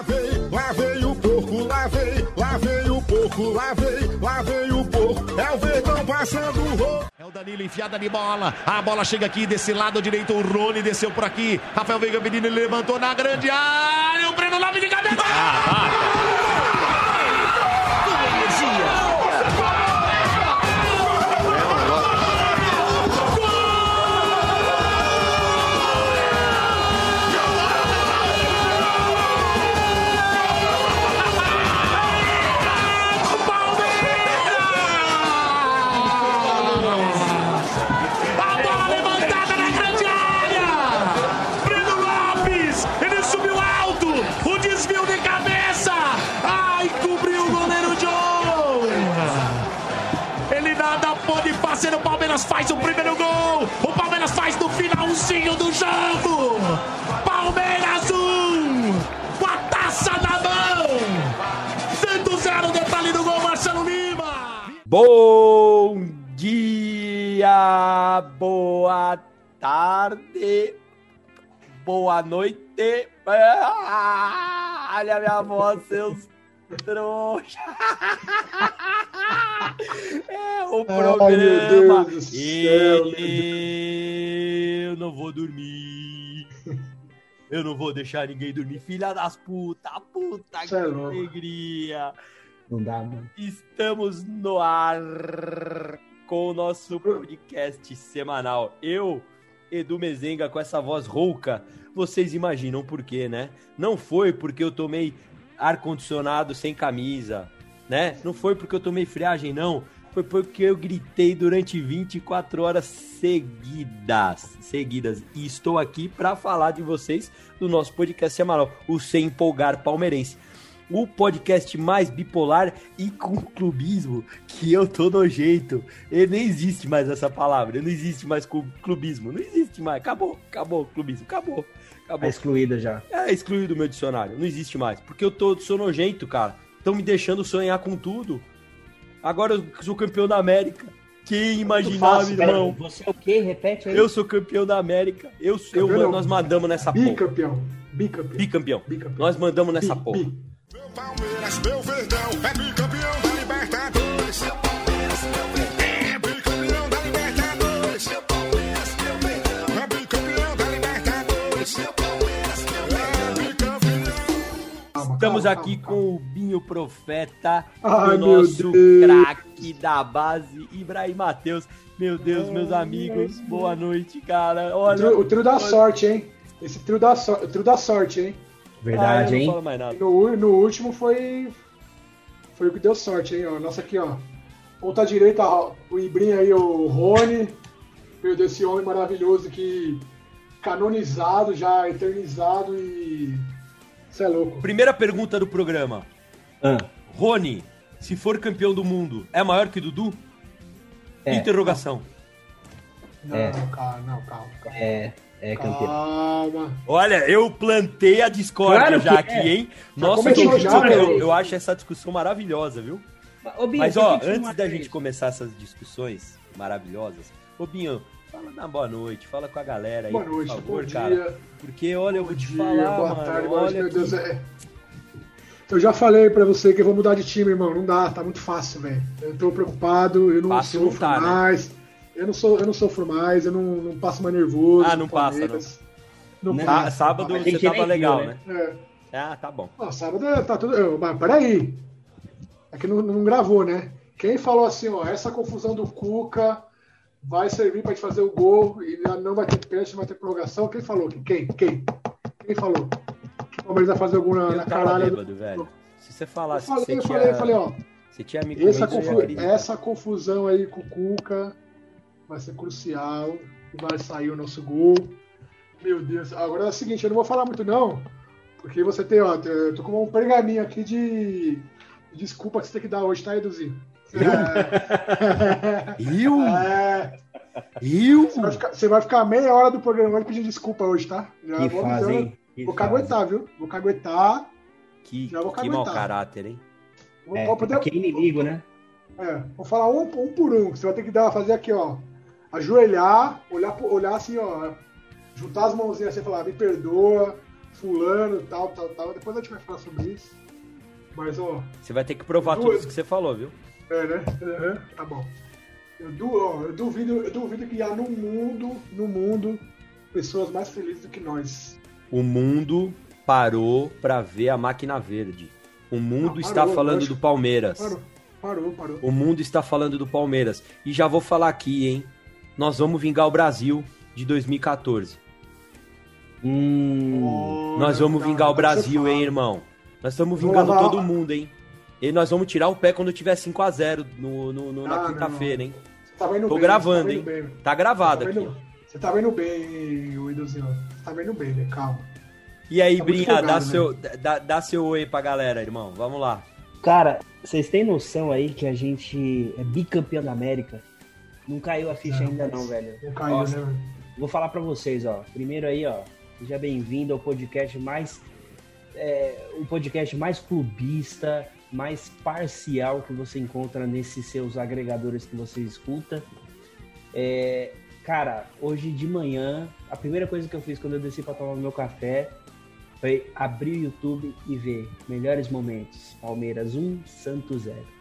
Lá vem, lá vem o porco, lá vem, lá vem o porco, lá vem, lá vem o porco. É o verdão passando o rolo. É o Danilo enfiada de bola. A bola chega aqui desse lado direito. O Rony desceu por aqui. Rafael Veiga Menino ele levantou na grande área. O Breno Lopes de cabeça. A Palmeiras faz o primeiro gol. O Palmeiras faz no finalzinho do jogo. Palmeiras 1. Com a taça na mão. Tanto zero, detalhe do gol, Marcelo Lima. Bom dia, boa tarde, boa noite. Ah, olha a minha voz, seus trouxa. É o programa. Céu, Eu não vou dormir. Eu não vou deixar ninguém dormir. Filha das putas, puta que Cê é alegria. Não dá, mano. Estamos no ar com o nosso podcast semanal. Eu, Edu Mezenga, com essa voz rouca, vocês imaginam por quê, né? Não foi porque eu tomei ar-condicionado sem camisa, né? Não foi porque eu tomei friagem, não. Foi porque eu gritei durante 24 horas seguidas. Seguidas. E estou aqui para falar de vocês do nosso podcast semanal, o Sem Empolgar Palmeirense o podcast mais bipolar e com clubismo que eu tô nojento. E nem existe mais essa palavra, não existe mais clubismo, não existe mais. Acabou, acabou o clubismo, acabou. Tá Acabou. excluída já. É excluído do meu dicionário, não existe mais. Porque eu tô, sou nojento, cara. Estão me deixando sonhar com tudo. Agora eu sou campeão da América. Quem imaginava, fácil, irmão? Você é o quê? Repete aí. Eu sou campeão da América. Eu, eu, Campeão não. nós mandamos nessa porra. Bicampeão. Bicampeão. Bicampeão. Bicampeão. Nós mandamos nessa Bi- porra. bi. Palmeiras, meu verdão, é bicampeão da Libertadores. É bicampeão da Libertadores. É bicampeão da Libertadores. É Estamos aqui com o Binho Profeta, Ai, o nosso craque da base, Ibrahim Matheus. Meu Deus, meus amigos, boa noite, cara. O Olha, trio, o trio da sorte, hein? Esse trio da, so, o trio da sorte, hein? Verdade, Ah, hein? Não falo mais nada. No, no último foi. Foi o que deu sorte, hein? Ó, nossa aqui, ó. Ponta direita, ó, o Ibrinho aí, o Rony. Meu Deus, esse homem maravilhoso que. Canonizado, já eternizado e. Você é louco. Primeira pergunta do programa. Ah, Rony, se for campeão do mundo, é maior que Dudu? É. Interrogação. Não, É. calma, não, calma, calma. é, é campeão. Calma. Olha, eu plantei a discórdia Claro já que aqui, é. hein? Nossa, começou eu, já, eu, eu acho essa discussão maravilhosa, viu? Ô, Binho, Mas ó, antes da gente começar essas discussões maravilhosas, ô Binho, fala na boa noite, fala com a galera aí, Boa noite, por favor, bom cara. dia. Porque olha, eu Bom vou te dia, falar, boa mano, tarde, boa noite, meu Deus. É... Eu já falei pra você que eu vou mudar de time, irmão. Não dá, tá muito fácil, velho. Eu tô preocupado, eu não Fácil não sofro tá, né? Eu não sou, eu não sofro mais, eu não, não passo mais nervoso. Ah, não passa, Palmeiras. Não Né? Tá, passa. sábado A você gente tava legal, viu, né? né? É. Ah, tá bom. Não, sábado tá tudo. eu- Mas peraí. É que não, não gravou, né? Quem falou assim, ó, essa confusão do Cuca vai servir pra te fazer o gol e não vai ter pênalti, não vai ter prorrogação? Quem falou? Quem? Quem? Quem falou? Que o Palmeiras vai fazer gol na, Eu na tava caralho? bêbado, velho. Se você Eu falasse falei, que eu você falei, tinha, eu falei, ó, você tinha me essa, eu confu- essa confusão aí com o Cuca vai ser crucial e vai sair o nosso gol. Meu Deus, agora é o seguinte, eu não vou falar muito não, porque você tem, ó, eu tô com um pergaminho aqui de de desculpa que você tem que dar hoje, tá, Eduzinho? É, Rio? é, Rio? você, vai ficar, você vai ficar meia hora do programa hoje pedindo desculpa hoje, tá? Já Que vou fase, avisando. hein? Que Vou fase. caguetar, viu? Vou caguetar. Que, Já vou que mau caráter, hein? Vou, É, vou poder- que inimigo, né? É, vou falar um, um por um. Você vai ter que dar, fazer aqui, ó. Ajoelhar, olhar, olhar assim, ó. Juntar as mãozinhas assim e falar, me perdoa. fulano, tal, tal, tal. Depois a gente vai falar sobre isso. Mas, ó, Você vai ter que provar Duas. tudo isso que você falou, viu? é, né? Uhum, tá bom. Eu, du, ó, eu, duvido, eu duvido que há no mundo, no mundo, pessoas mais felizes do que nós. O mundo parou pra ver a máquina verde. O mundo está parou, falando lógico. do Palmeiras. Parou, parou, parou. O mundo está falando do Palmeiras. E já vou falar aqui, hein? Nós vamos vingar o Brasil de 2014. Hum. Nós vamos Não, vingar o Brasil, hein, irmão? Nós estamos vingando todo mundo, hein? E nós vamos tirar o pé quando tiver 5x0 no, no- no- na Ah, quinta-feira, não. hein? Você tá vendo Tô bem, gravando, você hein? tá vendo bem. Tá gravado Você aqui. tá vendo- Você tá vendo bem, o Idozinho. Você tá vendo bem, né? Calma. E aí, Tá Brinha, dá, né? seu, dá, dá seu oi pra galera, irmão. Vamos lá. Cara, vocês têm noção aí que a gente é bicampeão da América? Não caiu a ficha Não, ainda mas não, velho. Não caiu, né? Vou falar pra vocês, ó. Primeiro aí, ó. Seja bem-vindo ao podcast mais. É, o podcast mais clubista, mais parcial que você encontra nesses seus agregadores que você escuta. É, cara, hoje de manhã, a primeira coisa que eu fiz quando eu desci pra tomar meu café foi abrir o YouTube e ver melhores momentos. Palmeiras 1, Santos 0.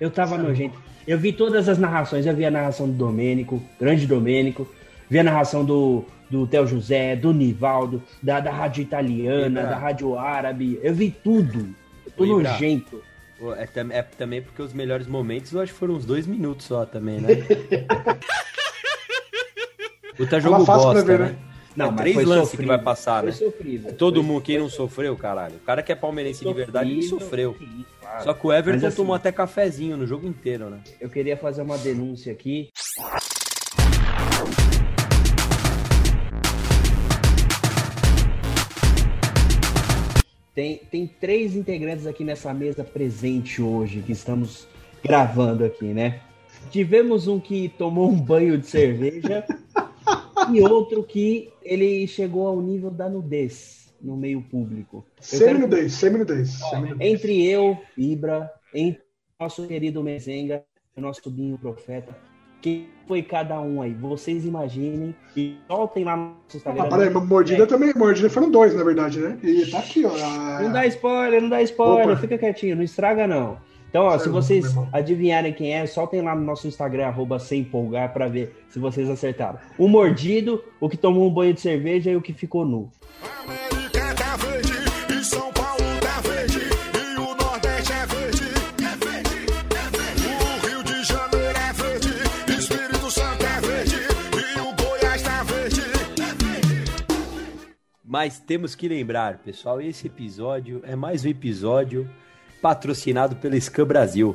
Eu tava nojento. Eu vi todas as narrações. Eu vi a narração do Domênico, grande Domênico. Vi a narração do, do Theo José, do Nivaldo, da, da rádio italiana, Ibra. da rádio árabe. Eu vi tudo. Eu tô nojento. É, é também porque os melhores momentos eu acho que foram uns dois minutos só também, né? Puta jogo bosta, ver, né? né? Não, é mas três lances que sofrível. vai passar, né? sofrível. Todo Foi- mundo, quem não sofreu, caralho. O cara que é palmeirense de verdade, ele sofreu. sim, claro. Só que o Everton Mas, assim, tomou até cafezinho no jogo inteiro, né? Eu queria fazer uma denúncia aqui. Tem, tem três integrantes aqui nessa mesa presente hoje, que estamos gravando aqui, né? Tivemos um que tomou um banho de cerveja e outro que ele chegou ao nível da nudez no meio público. Seminudez, seminudez. entre eu, Ibra, entre nosso querido Mezenga, o nosso Binho Profeta, quem foi cada um aí? Vocês imaginem e soltem lá no Instagram. Ah, peraí, mordida também. Mordida foram dois, na verdade, né? E tá aqui, ó. Não dá spoiler, não dá spoiler, Opa. fica quietinho, não estraga não. Então, ó, se vocês meu irmão. adivinharem quem é, soltem lá no nosso Instagram, arroba sem empolgar, pra ver se vocês acertaram. O mordido, o que tomou um banho de cerveja e o que ficou nu. América tá verde e São Paulo tá verde e o Nordeste é verde. É verde, é verde. O Rio de Janeiro é verde, Espírito Santo é verde e o Goiás tá verde. É verde. Mas temos que lembrar, pessoal, esse episódio é mais um episódio patrocinado pela Scan Brasil.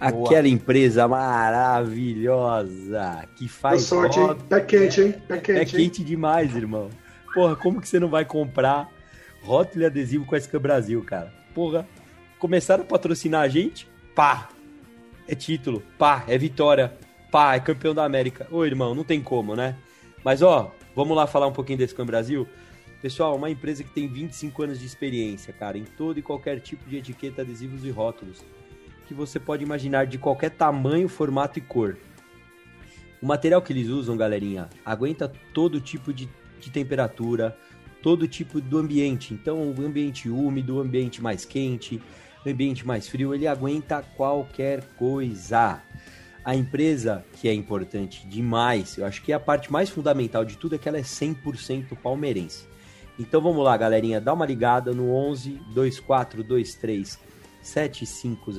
Aquela empresa maravilhosa que Boa faz sorte, hein? rótulo. Pé quente, hein? Pé É quente, hein? quente demais, irmão. Porra, como que você não vai comprar rótulo e adesivo com a Scan Brasil, cara? Porra, começaram a patrocinar a gente, pá, é título, pá, é vitória, pá, é campeão da América. Ô, irmão, não tem como, né? Mas, ó, vamos lá falar um pouquinho da Scan Brasil? Pessoal, uma empresa que tem 25 anos de experiência, cara, em todo e qualquer tipo de etiqueta, adesivos e rótulos, que você pode imaginar de qualquer tamanho, formato e cor. O material que eles usam, galerinha, aguenta todo tipo de, de temperatura, todo tipo do ambiente. Então, o ambiente úmido, o ambiente mais quente, o ambiente mais frio, ele aguenta qualquer coisa. A empresa, que é importante demais, eu acho que a parte mais fundamental de tudo é que ela é 100% palmeirense. Então vamos lá, galerinha, dá uma ligada no 11 2423 7500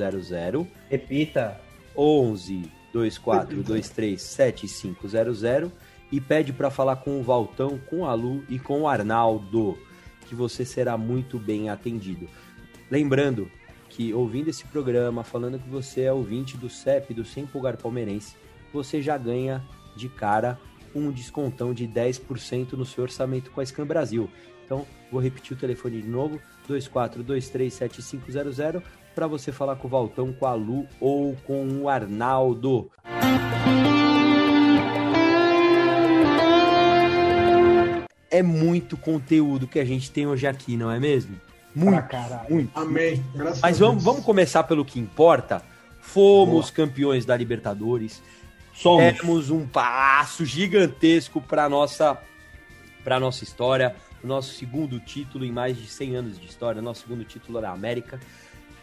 Repita. 11 2423 7500 e pede para falar com o Valtão, com a Lu e com o Arnaldo, que você será muito bem atendido. Lembrando que ouvindo esse programa, falando que você é ouvinte do CEP, do Sem Pulgar Palmeirense, você já ganha de cara um descontão de 10% no seu orçamento com a Scan Brasil. Então, vou repetir o telefone de novo, 24237500, para você falar com o Valtão, com a Lu ou com o Arnaldo. É muito conteúdo que a gente tem hoje aqui, não é mesmo? Muito, caralho. muito. Amém. Graças Mas a vamos, Deus. vamos começar pelo que importa. Fomos campeões da Libertadores. Somos. Temos um passo gigantesco para nossa para nossa história. o nosso segundo título em mais de 100 anos de história, nosso segundo título da América.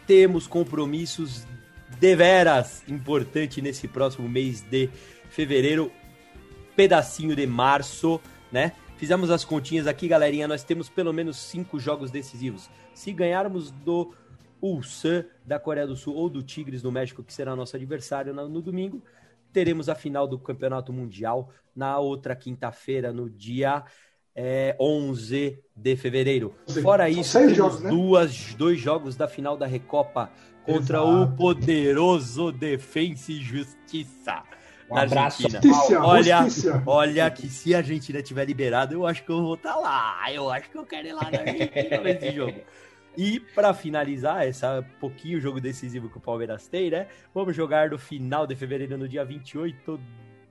Temos compromissos deveras importante nesse próximo mês de fevereiro, pedacinho de março, né? Fizemos as continhas aqui, galerinha. Nós temos pelo menos cinco jogos decisivos. Se ganharmos do Ulsan da Coreia do Sul ou do Tigres do México, que será nosso adversário no domingo, teremos a final do Campeonato Mundial na outra quinta-feira, no dia é, 11 de fevereiro. Fora São isso, temos jogos, né? duas, dois jogos da final da Recopa contra Exato. o poderoso Defensa e Justiça. Um na abraço, Argentina. Justiça, Olha, justiça. olha que se a Argentina tiver liberado, eu acho que eu vou estar lá. Eu acho que eu quero ir lá na Argentina nesse jogo. E para finalizar essa pouquinho jogo decisivo que o Palmeiras tem, né? Vamos jogar no final de fevereiro, no dia 28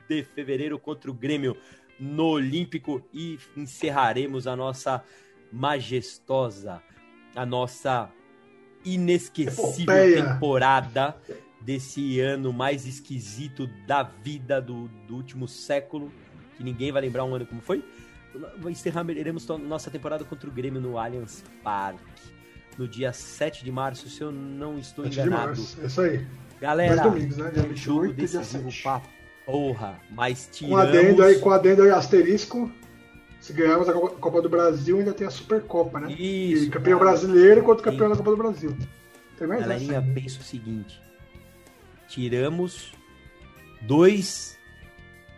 de fevereiro contra o Grêmio no Olímpico e encerraremos a nossa majestosa, a nossa inesquecível Epopeia. temporada desse ano mais esquisito da vida do, do último século, que ninguém vai lembrar um ano como foi. Encerraremos nossa temporada contra o Grêmio no Allianz Parque no dia 7 de março, se eu não estou 7 de enganado. março. É isso aí. Galera, Dois domingos, né? Dia um jogo 28 e dia decisivo 7. pra porra, mas Com tiramos... adendo aí, com adendo aí, asterisco. Se ganharmos a Copa do Brasil, ainda tem a Supercopa, né? Isso, E campeão cara. brasileiro contra campeão Sim. da Copa do Brasil. Tem mais Galerinha, essa. aí. pensa o seguinte: tiramos dois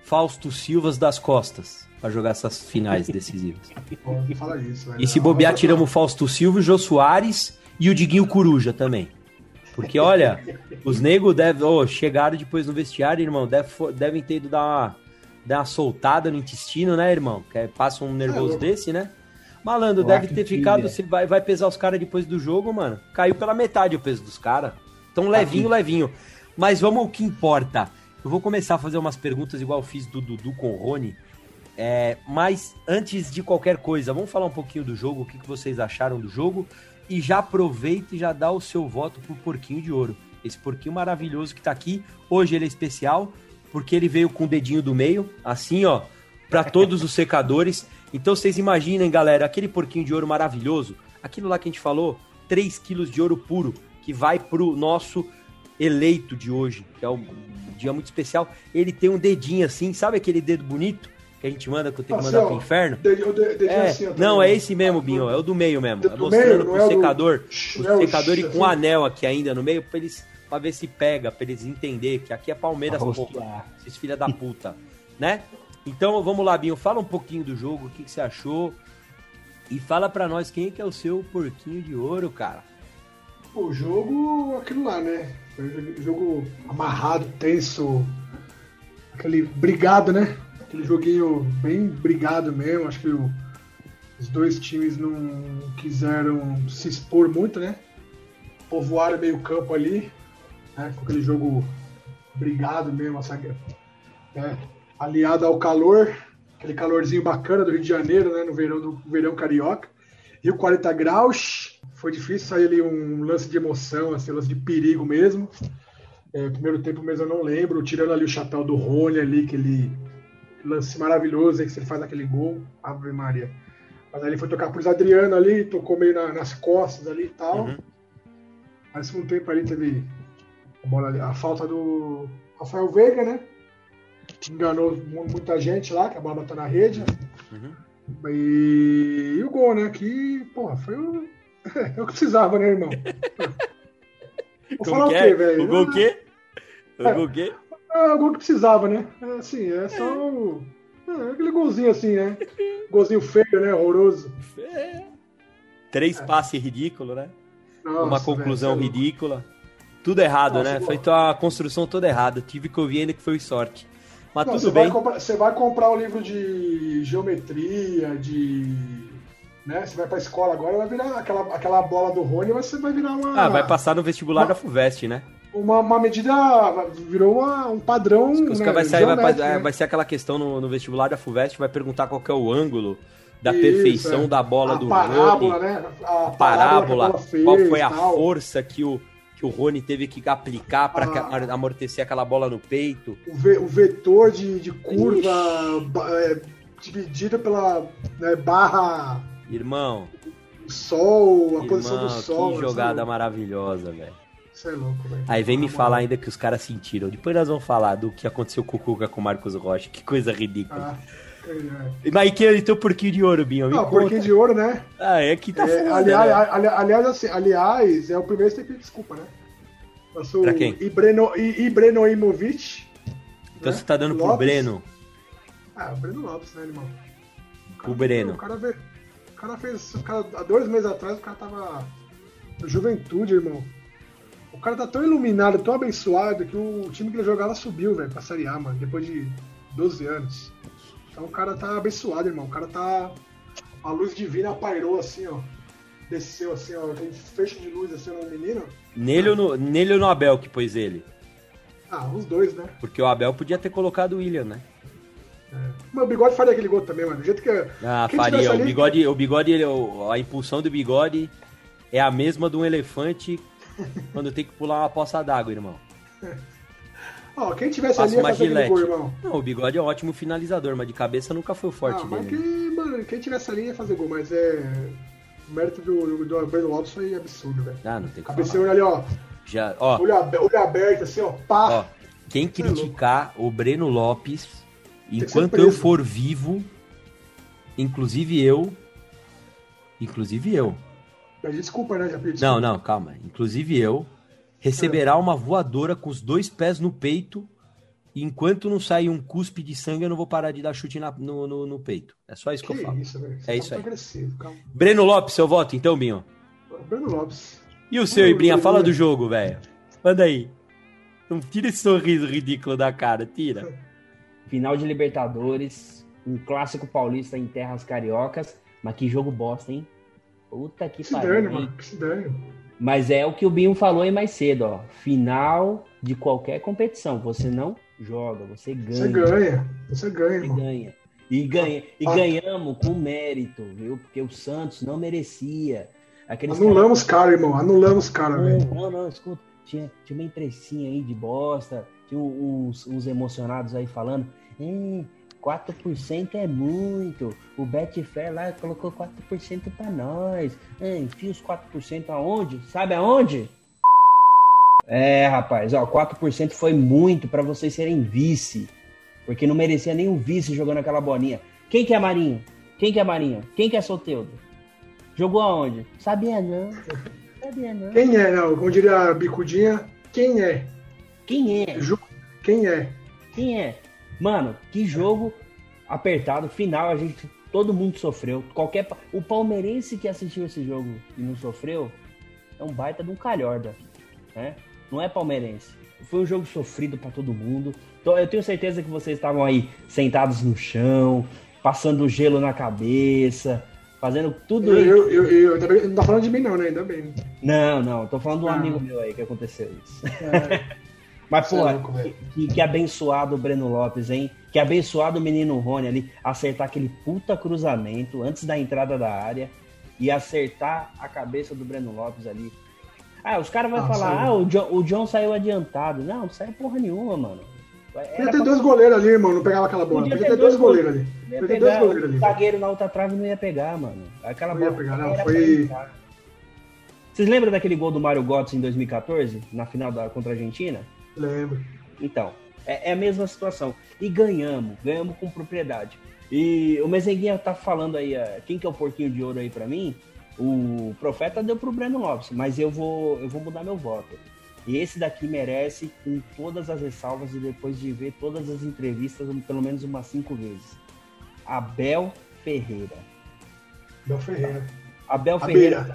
Fausto Silvas das costas para jogar essas finais decisivas. Fala velho. E se bobear, tiramos o Fausto Silva, o Jô Soares e o Diguinho Coruja também. Porque, olha, os negros devem. ô, chegaram depois no vestiário, irmão. Deve, devem ter ido dar uma, dar uma soltada no intestino, né, irmão? Que é- passa um nervoso louco. desse, né? Malandro, deve ter ficado. né? Você vai, vai pesar os caras depois do jogo, mano. Caiu pela metade o peso dos caras. Então, levinho, levinho. Mas vamos ao que importa. Eu vou começar a fazer umas perguntas igual eu fiz do Dudu com o Rony. É, mas antes de qualquer coisa, vamos falar um pouquinho do jogo, o que, que vocês acharam do jogo. E já aproveita e já dá o seu voto pro Porquinho de Ouro. Esse porquinho maravilhoso que tá aqui. Hoje ele é especial, porque ele veio com o dedinho do meio, assim, ó, para todos os secadores. Então vocês imaginem, galera, aquele porquinho de ouro maravilhoso, aquilo lá que a gente falou, 3 quilos de ouro puro, que vai pro nosso eleito de hoje, que é um dia muito especial. Ele tem um dedinho assim, sabe aquele dedo bonito que a gente manda que eu tenho que mandar pro inferno? De- É, assim, ó, não, tá é esse mesmo, Binho, é o do meio mesmo. Do É mostrando meio, pro é o do- secador, o é o secador e com um assim. anel aqui ainda no meio, pra eles pra ver se pega, pra eles entenderem que aqui é Palmeiras, rostear. esses filha da puta, né? Então vamos lá, Binho, fala um pouquinho do jogo, o que, que você achou e fala pra nós quem é que é o seu porquinho de ouro, cara. O jogo, aquilo lá, né? Jogo amarrado, tenso, aquele brigado, né? Aquele joguinho bem brigado mesmo. Acho que o- os dois times não quiseram se expor muito, né? Povoaram meio campo ali, né? Com aquele jogo brigado mesmo, essa, né? aliado ao calor, aquele calorzinho bacana do Rio de Janeiro, né? No verão, do verão carioca. Rio 40 graus, foi difícil sair ali um lance de emoção, assim, um lance de perigo mesmo. É, primeiro tempo mesmo eu não lembro, tirando ali o chapéu do Rony ali, aquele lance maravilhoso aí que ele faz aquele gol, Ave Maria. Mas aí ele foi tocar pro Adriano ali, tocou meio na- nas costas ali e tal. Uhum. Mas segundo tempo ali teve a, bola ali, a falta do Rafael Veiga, né? Enganou mu- muita gente lá, que a bola bateu na rede. Uhum. E, e o gol, né? Que, porra, foi o. É o que precisava, né, irmão? Vou Como falar o quê, é? velho? O gol o quê? O É. gol o quê? É o gol que precisava, né? É, assim, é só o. É, aquele golzinho assim, né? Golzinho feio, né? Horroroso. É. Três passes ridículos, né? Nossa, Uma conclusão velho, é ridícula. Tudo errado, Nossa, né? pô. Feito a construção toda errada. Tive que ouvir ainda que foi sorte. Mas Não, tudo você, bem. Vai comprar, você vai comprar o livro de geometria, de. Né? Você vai pra escola agora, vai virar aquela, aquela bola do Rony, mas você vai virar uma. Ah, vai passar no vestibular Uma- da FUVEST, né? Uma, uma medida. Virou uma- um padrão. Os né, vai, sair, vai, né? vai ser aquela questão no, no vestibular da FUVEST, vai perguntar qual que é o ângulo da Isso, perfeição é. da bola a do parábola, Rony, né? A parábola, que a bola fez, qual foi a tal. força que o, que o Rony teve que aplicar para Ah. amortecer aquela bola no peito. o, ve- o vetor de, de curva é, dividido pela né, barra Irmão, O sol, a posição irmão, do sol. que jogada maravilhosa, velho. Você é louco, velho. Aí vem me Na falar ainda que os caras sentiram. Depois nós vamos falar do que aconteceu com o Cuca com o Marcos Rocha. Que coisa ridícula. Ah, é. Mas que então porquinho de ouro, Binho? Ah, porquinho de ouro, né? Ah, é que tá É, foda, aliás, né? ali- aliás, assim, aliás, é o primeiro pedir desculpa, né? Passou Pra quem? Ibreno, I- Ibrenoimovic. Então né? você tá dando pro Lopes. Breno. Ah, o Breno Lopes, né, irmão? O cara- O Breno. O cara, o cara fez. O cara, há dois meses atrás o cara tava Juventude, irmão. O cara tá tão iluminado, tão abençoado, que o time que ele jogava subiu, velho, pra Série A, mano, depois de 12 anos. Então o cara tá abençoado, irmão. O cara tá. A luz divina pairou assim, ó. Desceu assim, ó. Tem fecho de luz assim no menino. Nele ou no, nele ou no Abel que pôs ele? Ah, os dois, né? Porque o Abel podia ter colocado o William, né? Mas o bigode faria aquele gol também, mano. Do jeito que. Ah, faria. tivesse O ali- bigode, o bigode ele- a impulsão do bigode é a mesma de um elefante quando tem que pular uma poça d'água, irmão. Ó, quem tivesse Passa ali ia uma fazer aquele gol, irmão. Não, o bigode é um ótimo finalizador, mas de cabeça nunca foi o forte ah, mas dele. quem, mano, quem tivesse ali ia fazer gol, mas é. O mérito do, do Breno Lopes foi absurdo, velho. Ah, não tem que falar. Cabeceou ali, ó. Já, ó, Olho, olho aberto, assim, ó. Pá. ó, quem é criticar o Breno Lopes, que enquanto eu for vivo, inclusive eu, inclusive eu, desculpa, né? Já pedi Não, desculpa. não, calma. Inclusive eu receberá uma voadora com os dois pés no peito. E enquanto não sair um cuspe de sangue, eu não vou parar de dar chute na- no, no, no peito. É só isso que, Que eu falo. isso. É isso tá aí. agressivo, calma. Breno Lopes, seu voto, então, Binho. Breno Lopes. E o seu, Ibrinha? Fala do jogo, velho. Manda aí. Não tira esse sorriso ridículo da cara, tira. Final de Libertadores, um clássico paulista em terras cariocas, mas que jogo bosta, hein? Puta que Que se dane, mano. Que se dane. Mas é o que o Binho falou aí mais cedo, ó. Final de qualquer competição, você não joga, você ganha. Você ganha. Você ganha, Você irmão. ganha. E, ganha, e Ah. ganhamos com mérito, viu? Porque o Santos não merecia. Aqueles Anulamos cara, irmão. Anulamos cara, Não, velho. não, não, escuta. Tinha, tinha uma imprensinha aí de bosta, tinha uns, uns emocionados aí falando. Hum, 4% é muito. O Betfair lá colocou 4% pra nós. É, enfia os 4% aonde? Sabe aonde? É, rapaz, ó, 4% foi muito pra vocês serem vice. Porque não merecia nenhum vice jogando aquela bolinha. Quem que é Marinho? Quem que é Marinho? Quem que é Soteudo? Jogou aonde? Sabia não. Sabia não. Quem é, não? Como diria a Bicudinha, quem é? Quem é? Ju- Quem é? Quem é? Mano, que jogo apertado, final, a gente todo mundo sofreu. Qualquer o palmeirense que assistiu esse jogo e não sofreu é um baita de um calhorda, né? Não é palmeirense. Foi um jogo sofrido pra todo mundo. Então, eu tenho certeza que vocês estavam aí sentados no chão, passando gelo na cabeça, fazendo tudo Eu, isso. eu, eu, eu- bem- não tá falando de mim, não, né? Ainda bem. Não, não, tô falando de um Ah. amigo meu aí que aconteceu isso. É, Mas, é pô, louco, velho. que, que abençoado o Breno Lopes, hein? Que abençoado o menino Rony ali, acertar aquele puta cruzamento antes da entrada da área e acertar a cabeça do Breno Lopes ali. Ah, os caras vão falar, saiu. ah, o John, o John saiu adiantado. Não, não saiu porra nenhuma, mano. Podia ter pra- dois goleiros ali, irmão. Não pegava aquela bola. Podia Podia ter dois goleiros ali. ia Podia ter dois goleiros o ali. zagueiro na outra trave não ia pegar, mano. Aquela Não ia bola pegar, não, foi-. Vocês lembram daquele gol do Mário Götze em 2014, na final da, contra a Argentina? Lembro. Então, é, é a mesma situação. E ganhamos, ganhamos com propriedade. E o Mezenguinha tá falando aí, é, quem que é o porquinho de ouro aí pra mim? O Profeta deu pro Breno Lopes, mas eu vou, eu vou mudar meu voto. E esse daqui merece, com todas as ressalvas e depois de ver todas as entrevistas, pelo menos umas cinco vezes. Abel Ferreira. Bel Ferreira. Abel Ferreira.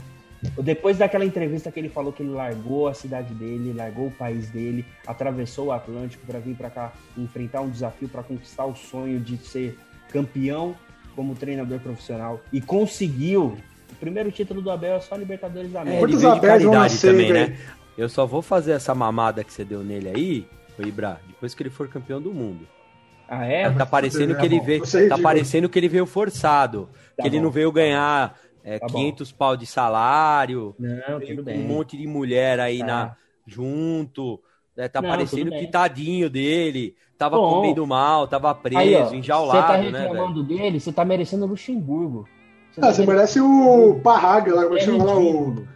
Depois daquela entrevista que ele falou que ele largou a cidade dele, largou o país dele, atravessou o Atlântico para vir para cá enfrentar um desafio para conquistar o sonho de ser campeão como treinador profissional e conseguiu. O primeiro título do Abel é só Libertadores da É, América. ele Quantos veio de Abéis vão caridade nascer, também, né? Eu só vou fazer essa mamada que você deu nele aí, ô Ibra, depois que ele for campeão do mundo. Ah, é? tá parecendo é que ele bom. veio, é tá parecendo que ele veio forçado, Tá que ele bom. não veio ganhar é, Tá bom. 500 pau de salário, Não, um monte de mulher aí Tá. na junto, né, tá Não, parecendo que tadinho dele, tava Bom. comendo mal, tava preso, Aí, ó, enjaulado, Você tá né, reclamando dele, você tá merecendo Luxemburgo. Ah, você merece o Parraga lá, como É chama lá? O...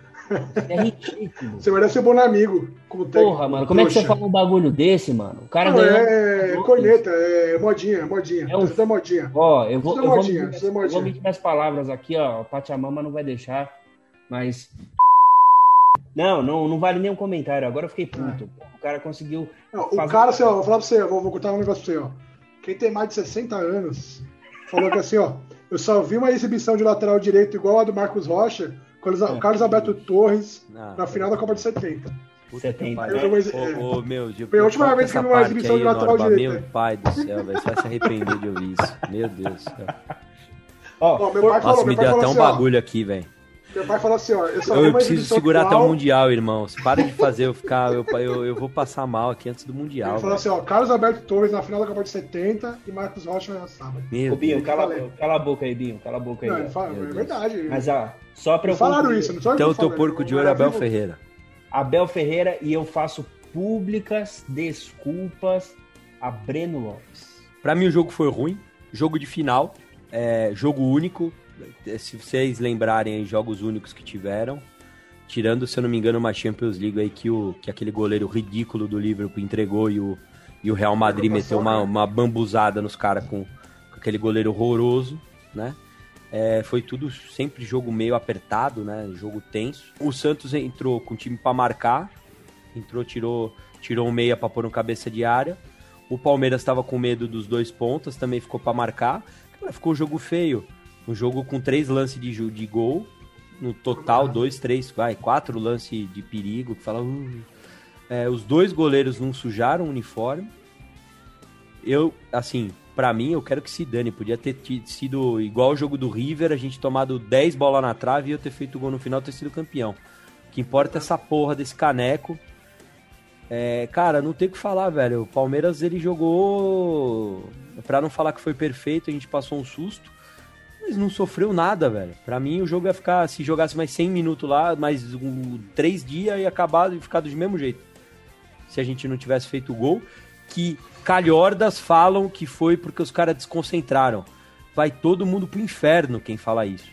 É ridículo. Você merece o Bonamigo como técnico. Porra, mano, como é que você fala um bagulho desse, mano? O cara Não, é corneta, é modinha, modinha. É um- é modinha. Ó, eu vou, é eu vou, modinha, é eu vou modinha. medir minhas palavras aqui, ó. A Pachamama não vai deixar, mas. Não, não, não vale nem um comentário. Agora eu fiquei puto. O cara conseguiu. Não, o cara, assim, ó, vou falar pra você, vou, vou contar um negócio pra você, ó. Quem tem mais de 60 anos falou que assim, ó, eu só vi uma exibição de lateral direito igual a do Marcos Rocha o É. Carlos Alberto Torres Não, na final da Copa de 70. puta 70. que pariu. Eu Ô, ô, meu, de- Foi a última vez que eu vi uma exibição aí, de lateral Norba, direito, Meu né? pai do céu, velho. Você vai se arrepender de ouvir isso. Meu Deus do céu. Ó, Ó, meu pai Nossa, falou, me meu pai deu falou até um assim, ó, bagulho aqui, velho. Meu pai falou assim, ó, eu só Eu uma preciso segurar até igual- o Mundial, irmão. Para de fazer eu ficar. Eu, eu, eu vou passar mal aqui antes do Mundial. Ele falou assim, ó, Carlos Alberto Torres na final da Copa de 70 e Marcos Rocha na sábado. Meu Ô, Binho, Deus. cala, cala a boca aí, Binho. Cala a boca aí. Não, ele fala, é Deus. verdade. Mas, ó, só pra eu falaram concluir, isso, não eu que Então, o tô porco de eu ouro é Abel. Ferreira. Abel Ferreira e eu faço públicas desculpas a Breno Lopes. Pra mim, o jogo foi ruim. Jogo de final. é, jogo único. Se vocês lembrarem aí, jogos únicos que tiveram. Tirando, se eu não me engano, uma Champions League aí que, o, que aquele goleiro ridículo do Liverpool entregou e o, e o Real Madrid meteu uma, uma bambuzada nos caras com, com aquele goleiro horroroso, né? É, foi tudo sempre jogo meio apertado, né? Jogo tenso. O Santos entrou com o time pra marcar. Entrou, tirou, tirou um meia pra pôr no cabeça de área. O Palmeiras estava com medo dos dois pontas, também ficou pra marcar. Cara, ficou um jogo feio. Um jogo com três lances de, de gol. No total, dois, três, vai, quatro lances de perigo. Que fala, "Uh". É, os dois goleiros não sujaram o uniforme. Eu, assim, pra mim, eu quero que se dane. Podia ter ti- sido igual o jogo do River, a gente tomado 10 bolas na trave e eu ter feito o gol no final ter sido campeão. O que importa é essa porra desse caneco. É, cara, não tem o que falar, velho. O Palmeiras ele jogou. Pra não falar que foi perfeito, a gente passou um susto. Mas não sofreu nada, velho. Pra mim, o jogo ia ficar. Se jogasse mais 100 minutos lá, mais um, 3 dias, ia acabar e ficar do mesmo jeito. Se a gente não tivesse feito o gol. Que calhordas falam que foi porque os caras desconcentraram. Vai todo mundo pro inferno quem fala isso.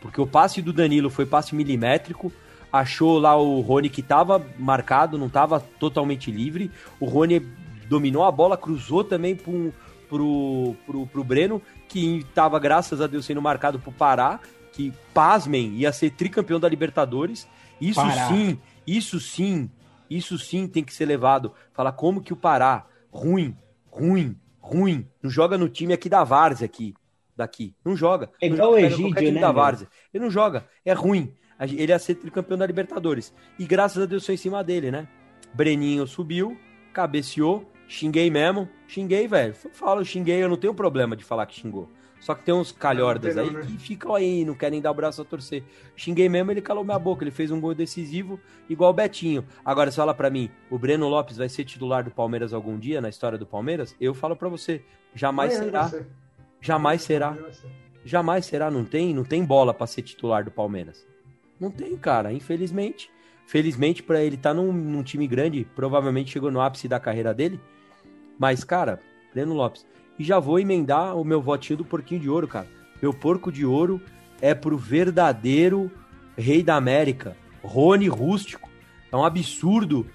Porque o passe do Danilo foi passe milimétrico. Achou lá o Rony que tava marcado, não tava totalmente livre. O Rony dominou a bola, cruzou também pro, pro, pro, pro Breno, que tava, graças a Deus, sendo marcado pro Pará, que, pasmem, ia ser tricampeão da Libertadores. Isso Pará. sim, isso sim, isso sim tem que ser levado. Falar como que o Pará, ruim, ruim, ruim, não joga no time aqui da Várzea aqui, daqui, não joga. É Não igual joga, o Egídio, time né, da? Várzea. Ele não joga, é ruim. Ele ia ser tricampeão da Libertadores. E graças a Deus foi em cima dele, né? Breninho subiu, cabeceou, xinguei mesmo. Xinguei, velho. Falo, xinguei, eu não tenho problema de falar que xingou. Só que tem uns calhordas aí não, né? que ficam aí, não querem dar o braço a torcer. Xinguei mesmo, ele calou minha boca. Ele fez um gol decisivo, igual o Betinho. Agora, você fala pra mim, o Breno Lopes vai ser titular do Palmeiras algum dia, na história do Palmeiras? Eu falo pra você, jamais Amanhã será. ser. Jamais será. Ser. Jamais será, não tem, não tem bola pra ser titular do Palmeiras. Não tem, cara, infelizmente. Felizmente pra ele estar num, num time grande, provavelmente chegou no ápice da carreira dele. Mas, cara, Breno Lopes. E já vou emendar o meu votinho do porquinho de ouro, cara. Meu porco de ouro é pro verdadeiro rei da América, Rony Rústico. É um absurdo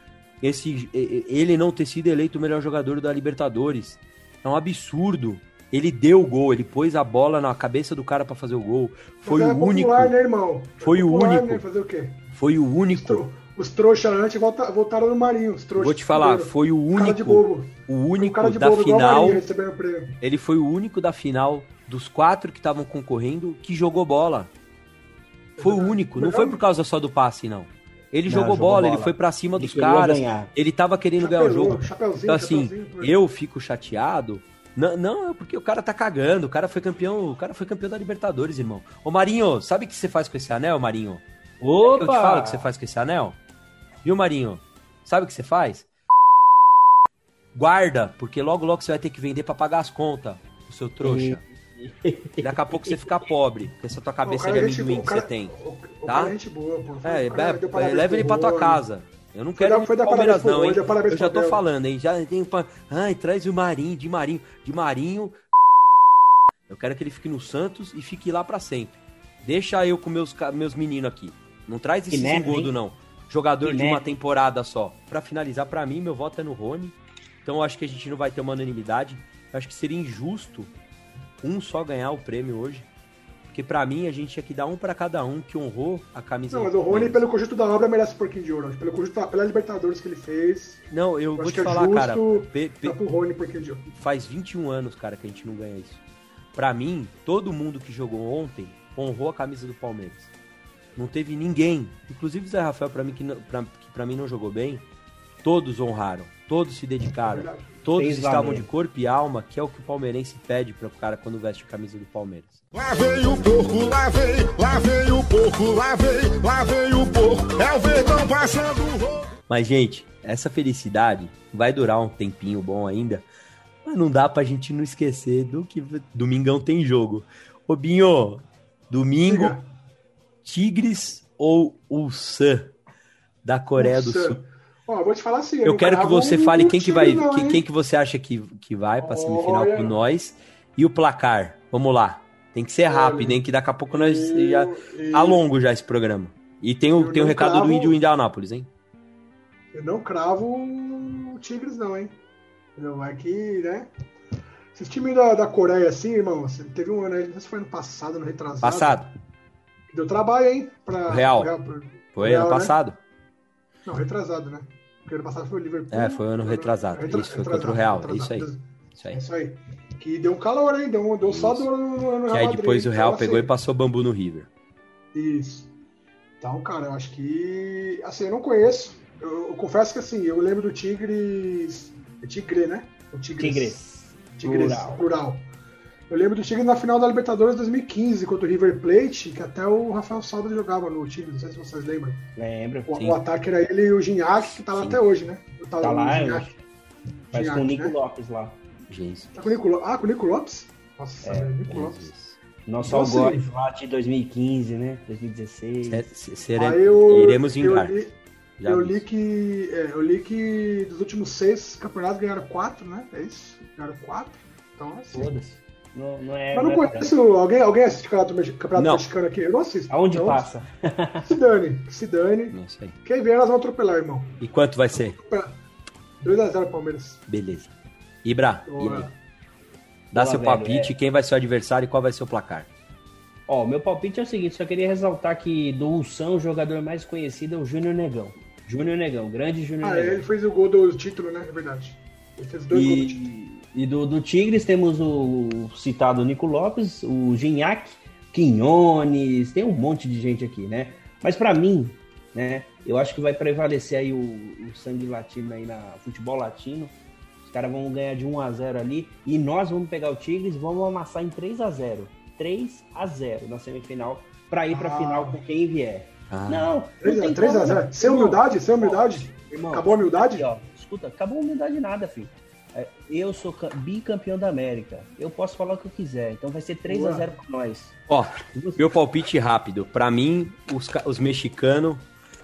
esse ele não ter sido eleito o melhor jogador da Libertadores. É um absurdo. Ele deu o gol, ele pôs a bola na cabeça do cara pra fazer o gol. Foi o único. né, Foi o popular, único. Né? O? Foi o único. Os trouxa antes volta... voltaram no Marinho. Os trouxa Vou te falar, primeiro. foi o Cara de único. bobo. O Foi um único cara de da bobo, final. Marinho recebendo o prêmio. Ele foi o único da final dos quatro que estavam concorrendo que jogou bola. Foi o único. Não foi por causa só do passe, não. Ele Não, jogou, jogou bola, bola. ele foi pra cima Ele dos caras. ganhar. Ele tava querendo ganhar o Chapelou, jogo. Chapeuzinho, Então, assim, chapeuzinho, pô. eu fico chateado. Não, não, é porque o cara tá cagando. O cara foi campeão. O cara foi campeão da Libertadores, irmão. Ô Marinho, sabe o que você faz com esse anel, Marinho? Eu te falo o que você faz com esse anel? Viu, Marinho? Sabe o que você faz? Guarda, porque logo logo você vai ter que vender pra pagar as contas, o seu trouxa. E daqui a pouco você fica pobre, com essa tua cabeça de é gente amendoim que você tem. O, tá? é gente boa, pô. É, é, leva ele pra tua casa. Eu não Foi quero foi pro dar Palmeiras, não, hein? Eu já tô falando, hein? Já tem. pa- Ai, traz o Marinho, de Marinho, de Marinho. Eu quero que ele fique no Santos e fique lá pra sempre. Deixa eu com meus, meus meninos aqui. Não traz esse engodo, não. Jogador de uma temporada só. Pra finalizar, pra mim, meu voto é no Rony. Então eu acho que a gente não vai ter uma unanimidade. Eu acho que seria injusto um só ganhar o prêmio hoje. Porque pra mim a gente tinha que dar um pra cada um que honrou a camisa. Não, mas o Rony, pelo conjunto da obra, merece um pouquinho de ouro. Pelo conjunto, da- pela Libertadores que ele fez, Não, eu, eu vou acho te que é falar, justo cara. pe- pe- pro Rony um pouquinho de ouro. faz 21 anos, cara, que a gente não ganha isso. Pra mim, todo mundo que jogou ontem honrou a camisa do Palmeiras. Não teve ninguém, inclusive o Zé Rafael, pra mim, que, pra mim não jogou bem, todos honraram, todos se dedicaram, É todos Fez estavam de corpo e alma, que é o que o palmeirense pede pro cara quando veste a camisa do Palmeiras. Lá vem o porco, lá vem, lá vem o porco, lá vem, lá vem o porco. É o verdão passando o. Mas, gente, essa felicidade vai durar um tempinho bom ainda, mas não dá pra gente não esquecer do que domingão tem jogo. Ô, Binho, domingo. Tigres ou Ulsan da Coreia do Nossa. Sul? Ó, eu vou te falar assim. Eu quero que você fale quem que vai, time, não, que- hein? quem que você acha que, que vai pra semifinal Olha. com nós e o placar. Vamos lá. Tem que ser rápido, Olha. hein? Que daqui a pouco nós Eu- já eu- tá longo já esse programa. E tem o, tem o recado do cravo- Índio Indianápolis, hein? Eu não cravo o Tigres, não, hein? Não, é que, né? Esses times da, da Coreia, assim, irmão, você teve um ano aí, não sei se foi ano passado, ano retrasado. Passado. Deu trabalho, hein? Pra, O Real. pro- Foi Real, ano né? passado. Não, retrasado, né? Porque ano passado foi o Liverpool. É, foi ano retrasado. Retra- Isso, foi contra o Real. É isso aí. retrasado. Isso É aí. isso aí. Que deu um calor, hein? Deu, deu dor no, no, Real aí Madrid, depois o? Real Então, pegou e assim, passou bambu no River. Isso. Então, cara, eu acho que. Assim, eu não conheço. Eu, eu confesso que assim, eu lembro do Tigres. É Tigre, né? O Tigres. Tigres. Tigres, Plural. plural. Eu lembro do Tigres na final da Libertadores 2015 contra o River Plate, que até o Rafael Salva jogava no Tigres, não sei se vocês lembram. Lembro. O, Sim. o ataque era ele e o Gignac, que tá lá Sim. até hoje, né? Tá do lá, Gignac. Faz com o Nico né? Lopes lá. Gente. Tá com o Nico Lopes? Ah, com o Nico Lopes? Nossa, É, é, Nico Lopes. Nosso Então, algoz lá de 2015, né? 2016. Se- se- sere- Aí eu, Iremos eu vingar. li, Já eu li que. é, eu li que dos últimos seis campeonatos ganharam quatro, né? É isso? Ganharam quatro. Então, assim. Todas. Não, não é. Mas não não é conheço. Alguém, alguém assiste campeonato, campeonato Não. mexicano aqui? Eu não assisto. Aonde Então, passa? Se dane, se dane. Não sei. Quem vier, nós vamos atropelar, irmão. E quanto vai ser? 2x0 Palmeiras. Beleza. Ibra, Boa. e aí? dá Boa, seu velho, palpite, quem vai ser o adversário e qual vai ser o placar. Ó, meu palpite é o seguinte, só queria ressaltar que do Ulsan, o jogador mais conhecido é o Júnior Negão. Júnior Negão, grande Júnior Ah, Negão. ele fez o gol do título, né? É verdade. Ele fez dois gols do título. E, do, do Tigres temos o citado Nico Lopes, o Gignac, Quinhones, tem um monte de gente aqui, né? Mas pra mim, né, eu acho que vai prevalecer aí o, o sangue latino aí na futebol latino. Os caras vão ganhar de 1 a 0 ali e nós vamos pegar o Tigres e vamos amassar em 3 a 0. 3 a 0 na semifinal pra ir pra Ah. final com quem vier. Ah, Não, não tem 3 a como, 0 não. Sem humildade? Sem humildade? Irmão, Acabou a humildade? Aqui, ó, escuta, acabou a humildade nada, filho. É, Eu sou ca- bicampeão da América. Eu posso falar o que eu quiser. Então vai ser 3 a 0 pra nós. Ó, meu palpite rápido. Pra mim, os, os mexicanos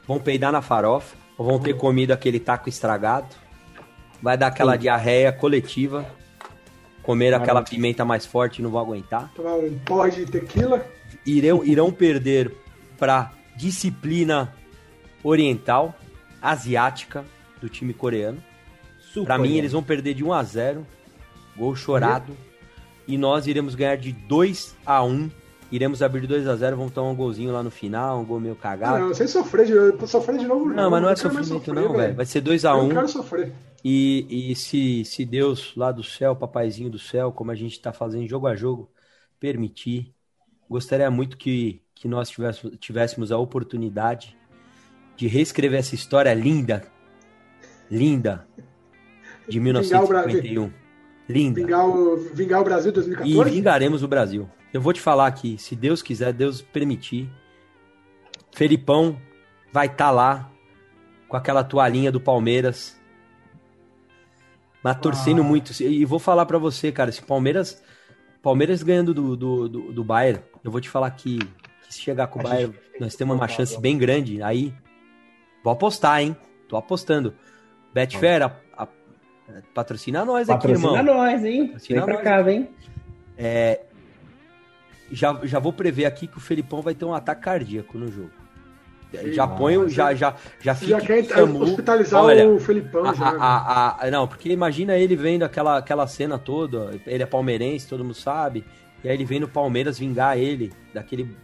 vão peidar na farofa ou vão ter comido aquele taco estragado. Vai dar aquela Sim. diarreia coletiva. Comer aquela pimenta mais forte e não vão aguentar. Tomar um porre de tequila. Irão, irão perder pra disciplina oriental, asiática do time coreano. Pra mim, eles vão perder de 1 a 0 Gol chorado. E nós iremos ganhar de 2 a 1 Iremos abrir 2 a 0 vamos tomar um golzinho lá no final, um gol meio cagado. não, sem sofrer de, eu sofrer de novo. Não, mas não é Eu sofrimento sofrer, não, velho. Vai ser 2 a Eu 1 não quero sofrer. E, e se, se Deus lá do céu, papaizinho do céu, como a gente tá fazendo jogo a jogo, permitir, gostaria muito que, que nós tivéssemos, tivéssemos a oportunidade de reescrever essa história linda, linda, de Vingar o Bra- 1951. Linda. Vingar o, vingar o Brasil E 2014? vingaremos o Brasil. Eu vou te falar aqui, se Deus quiser, Deus permitir, Felipão vai estar lá com aquela toalhinha do Palmeiras, mas torcendo Ah. muito. E vou falar pra você, cara, se o Palmeiras, Palmeiras ganhando do, do, do, do Bayern, eu vou te falar que, que se chegar com o A Bayern, gente- nós temos uma chance bem grande. Aí, vou apostar, hein? Tô apostando. Betfair, patrocina nós aqui, Patrocina irmão. nós, hein? Patrocina Vem pra nós. casa, hein? já, já vou prever aqui que o Felipão vai ter um ataque cardíaco no jogo. Sim, já mas já, é- já, já Você já fica quer SAMU. hospitalizar Olha, o Felipão A- já. a- a- a- não, porque imagina ele vendo aquela, aquela cena toda. Ele é palmeirense, todo mundo sabe. E aí ele vem no Palmeiras vingar ele, daquele.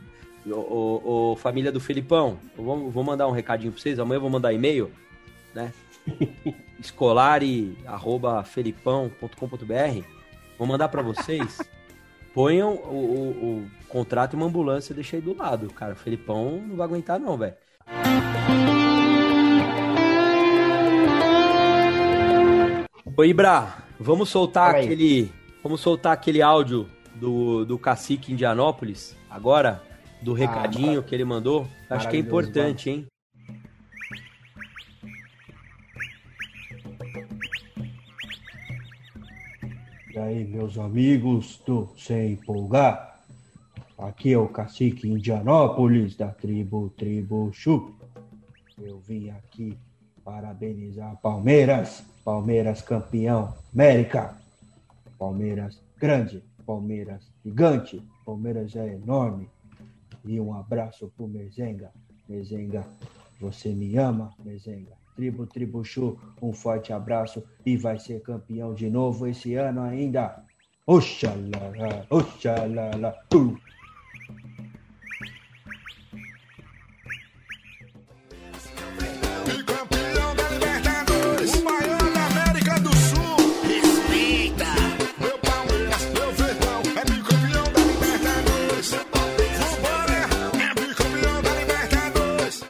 O, o- o família do Felipão. Eu vou, vou mandar um recadinho pra vocês. Amanhã eu vou mandar e-mail, né? escolare.felipão.com.br. Vou mandar pra vocês. Ponham o, o, o contrato e uma ambulância e deixa aí do lado. Cara, o Felipão não vai aguentar, não, velho. Ô Ibra, vamos soltar aquele. Vamos soltar aquele áudio do, do cacique Indianópolis agora, do recadinho que ele mandou. Acho que é importante, hein? E aí, meus amigos do Sem Empolgar? Aqui é o cacique Indianópolis da tribo Tribo Chup. Eu vim aqui parabenizar Palmeiras. Palmeiras campeão América. Palmeiras grande. Palmeiras gigante. Palmeiras é enorme. E um abraço pro Mezenga. Mezenga, você me ama, Mezenga. Tribo Tribuchu, um forte abraço e vai ser campeão de novo esse ano ainda. Oxalá, oxalá, uh.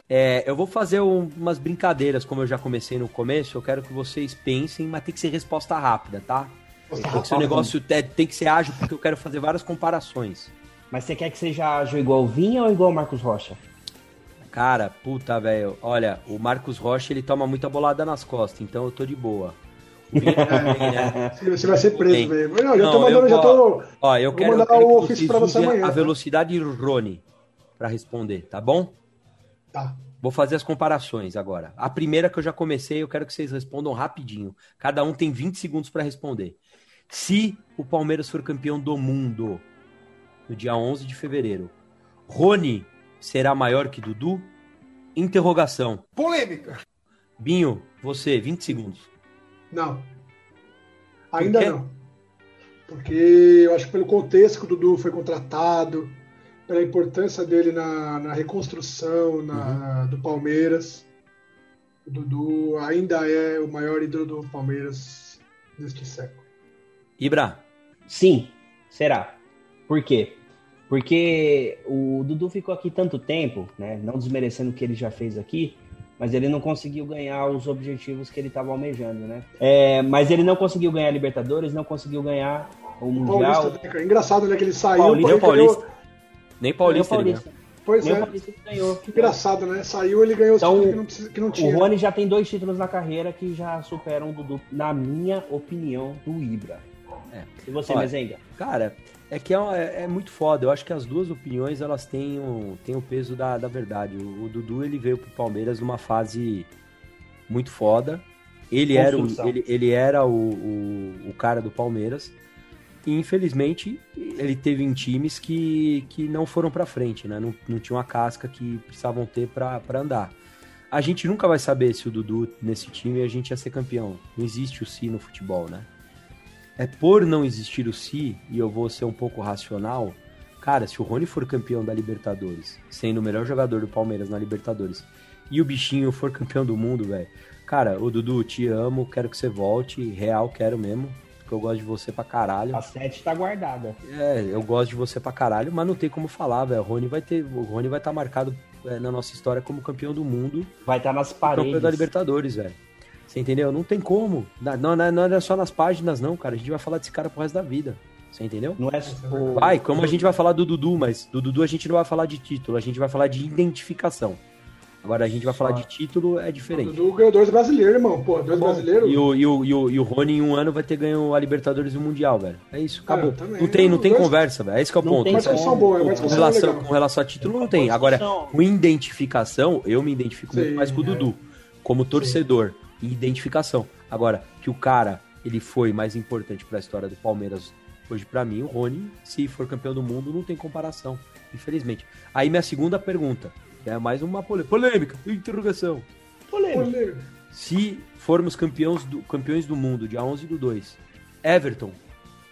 É, eu vou fazer um- umas brincadeiras, como eu já comecei no começo. Eu quero que vocês pensem, mas tem que ser resposta rápida, tá? Tem que ser um negócio, é, tem que ser ágil, porque eu quero fazer várias comparações. Mas você quer que seja ágil igual o Vinha ou igual o Marcos Rocha? Cara, puta, velho. Olha, o Marcos Rocha, ele toma muita bolada nas costas, então eu tô de boa. Também, né? Você vai ser preso, velho. Não, já Não, tô mandando, eu já tô. Ó, eu Vou quero, eu mandar quero o ofício pra você amanhã, a tá? velocidade Rony pra responder, tá bom? Tá. Vou fazer as comparações agora. A primeira que eu já comecei, eu quero que vocês respondam rapidinho. Cada um tem 20 segundos para responder. Se o Palmeiras for campeão do mundo no dia 11 de fevereiro, Rony será maior que Dudu? Interrogação. Polêmica. Binho, você, 20 segundos. Não. Ainda não. Porque eu acho que pelo contexto que o Dudu foi contratado, pela importância dele na, na reconstrução na- Uhum. do Palmeiras, o Dudu ainda é o maior ídolo do Palmeiras neste século. Ibra, Sim, será. Por quê? Porque o Dudu ficou aqui tanto tempo, né? Não desmerecendo o que ele já fez aqui, mas ele não conseguiu ganhar os objetivos que ele estava almejando, né? É, mas ele não conseguiu ganhar a Libertadores, não conseguiu ganhar o Mundial. Paulista, né? Engraçado, né? Que ele saiu. Paulista, ele nem ganhou- Paulista. Nem Paulista, nem o ele Paulista. Pois Nem o é. Paulista ganhou. Que engraçado, né? Saiu, ele ganhou os Então, títulos que não, precisa- que não O tinha. Rony já tem dois títulos na carreira que já superam o Dudu, na minha opinião, do Ibra. É. E você, Olha, Mezenga? Cara, é que é, é- é muito foda. Eu acho que as duas opiniões elas têm o, têm o peso da, da verdade. O, o Dudu ele veio pro Palmeiras numa fase muito foda. Ele era, o, Construção. ele, ele era o, o, o cara do Palmeiras. E infelizmente ele teve em times que, que não foram pra frente, né? Não, não tinham a casca que precisavam ter pra andar. A gente nunca vai saber se o Dudu nesse time a gente ia ser campeão. Não existe o si no futebol, né? É por não existir o si, e eu vou ser um pouco racional, cara, se o Rony for campeão da Libertadores, sendo o melhor jogador do Palmeiras na Libertadores, e o bichinho for campeão do mundo, velho, cara, o Dudu, te amo, quero que você volte, real, quero mesmo, porque eu gosto de você pra caralho. A 7 tá guardada. É, eu gosto de você pra caralho, mas não tem como falar, velho. O Rony vai ter, o Rony vai estar marcado é, na nossa história como campeão do mundo Vai estar nas campeão paredes. da Libertadores, velho. Você entendeu? Não tem como. Não, não, não, não é só nas páginas, não, cara. A gente vai falar desse cara pro resto da vida. Você entendeu? Não é o... Vai, como a gente vai falar do Dudu, mas do Dudu a gente não vai falar de título, a gente vai falar de identificação. Agora a gente vai falar de título, é O diferente. Dudu ganhou dois brasileiros, irmão. Pô, dois brasileiros. E o, e, o, e, o, e o Rony em um ano vai ter ganho a Libertadores e o Mundial, velho. É isso, acabou. Ah, também. não tem, não tem Dois- conversa, velho. É esse que é o Não ponto. tem boa, é uma com, discussão relação, legal. com relação a título, não tem. Agora, com identificação, eu me identifico muito Sim, mais com o é. Dudu. Como torcedor. E identificação. Agora, que o cara, ele foi mais importante pra história do Palmeiras Hoje, pra mim, o Rony, se for campeão do mundo, não tem comparação, infelizmente. Aí, minha segunda pergunta, é mais uma polê- polêmica, interrogação. Polêmica. Se formos campeões do, campeões do mundo, dia 11 do 2, Everton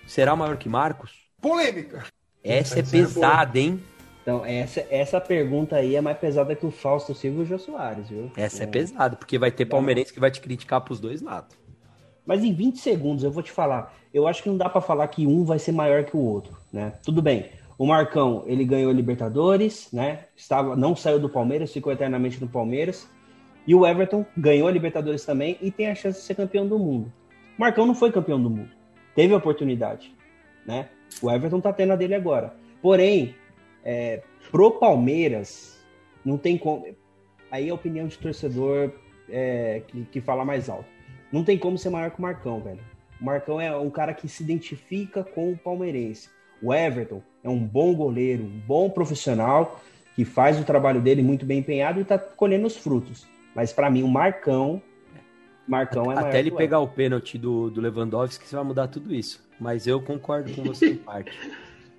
será maior que Marcos? Polêmica. Essa é é pesada, hein? Então, essa, essa pergunta aí é mais pesada que o Fausto Silva e o Jô Soares, viu? Essa é pesada, porque vai ter palmeirense que vai te criticar pros dois lados. Mas em 20 segundos eu vou te falar. Eu acho que não dá pra falar que um vai ser maior que o outro, né? Tudo bem. O Marcão, ele ganhou a Libertadores, né? Estava, não saiu do Palmeiras, ficou eternamente no Palmeiras. E o Everton ganhou a Libertadores também e tem a chance de ser campeão do mundo. O Marcão não foi campeão do mundo. Teve a oportunidade, né? O Everton tá tendo a dele agora. Porém, é, pro Palmeiras, não tem como. Aí é a opinião de torcedor é, que, que fala mais alto. Não tem como ser maior que o Marcão, velho. O Marcão é um cara que se identifica com o palmeirense. O Everton é um bom goleiro, um bom profissional, que faz o trabalho dele muito bem empenhado e tá colhendo os frutos. Mas pra mim, o Marcão. Marcão é Até ele pegar o pênalti do, do Lewandowski, você vai mudar tudo isso. Mas eu concordo com você em parte.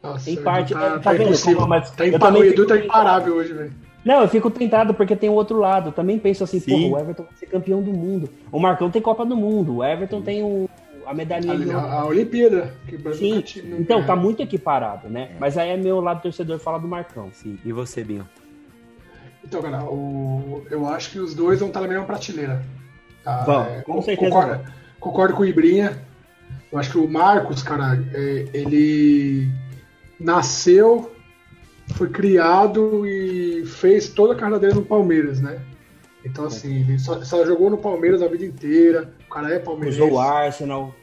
Nossa, Em parte, tá, tá, tá vendo como- mas Tá eu impa- também o Edu fico tá imparável hoje, velho. Não, eu fico tentado porque tem o outro lado. Eu também penso assim, Sim. porra, o Everton vai ser campeão do mundo. O Marcão tem Copa do Mundo. O Everton tem o, a medalhinha A, a, a Olimpíada. Que o Brasil Sim, tinha- então tá muito equiparado, né? Mas aí é meu lado torcedor falar do Marcão. Sim. E você, Binho? Então, cara, o- eu acho que os dois vão estar na mesma prateleira. Tá? Vão, É, com certeza Concordo, concordo com o Ibrinha. Eu acho que o Marcos, cara, é, ele nasceu, foi criado e fez toda a carreira dele no Palmeiras, né? Então, assim, ele só, só jogou no Palmeiras a vida inteira. O cara é palmeirense. Usou o Arsenal.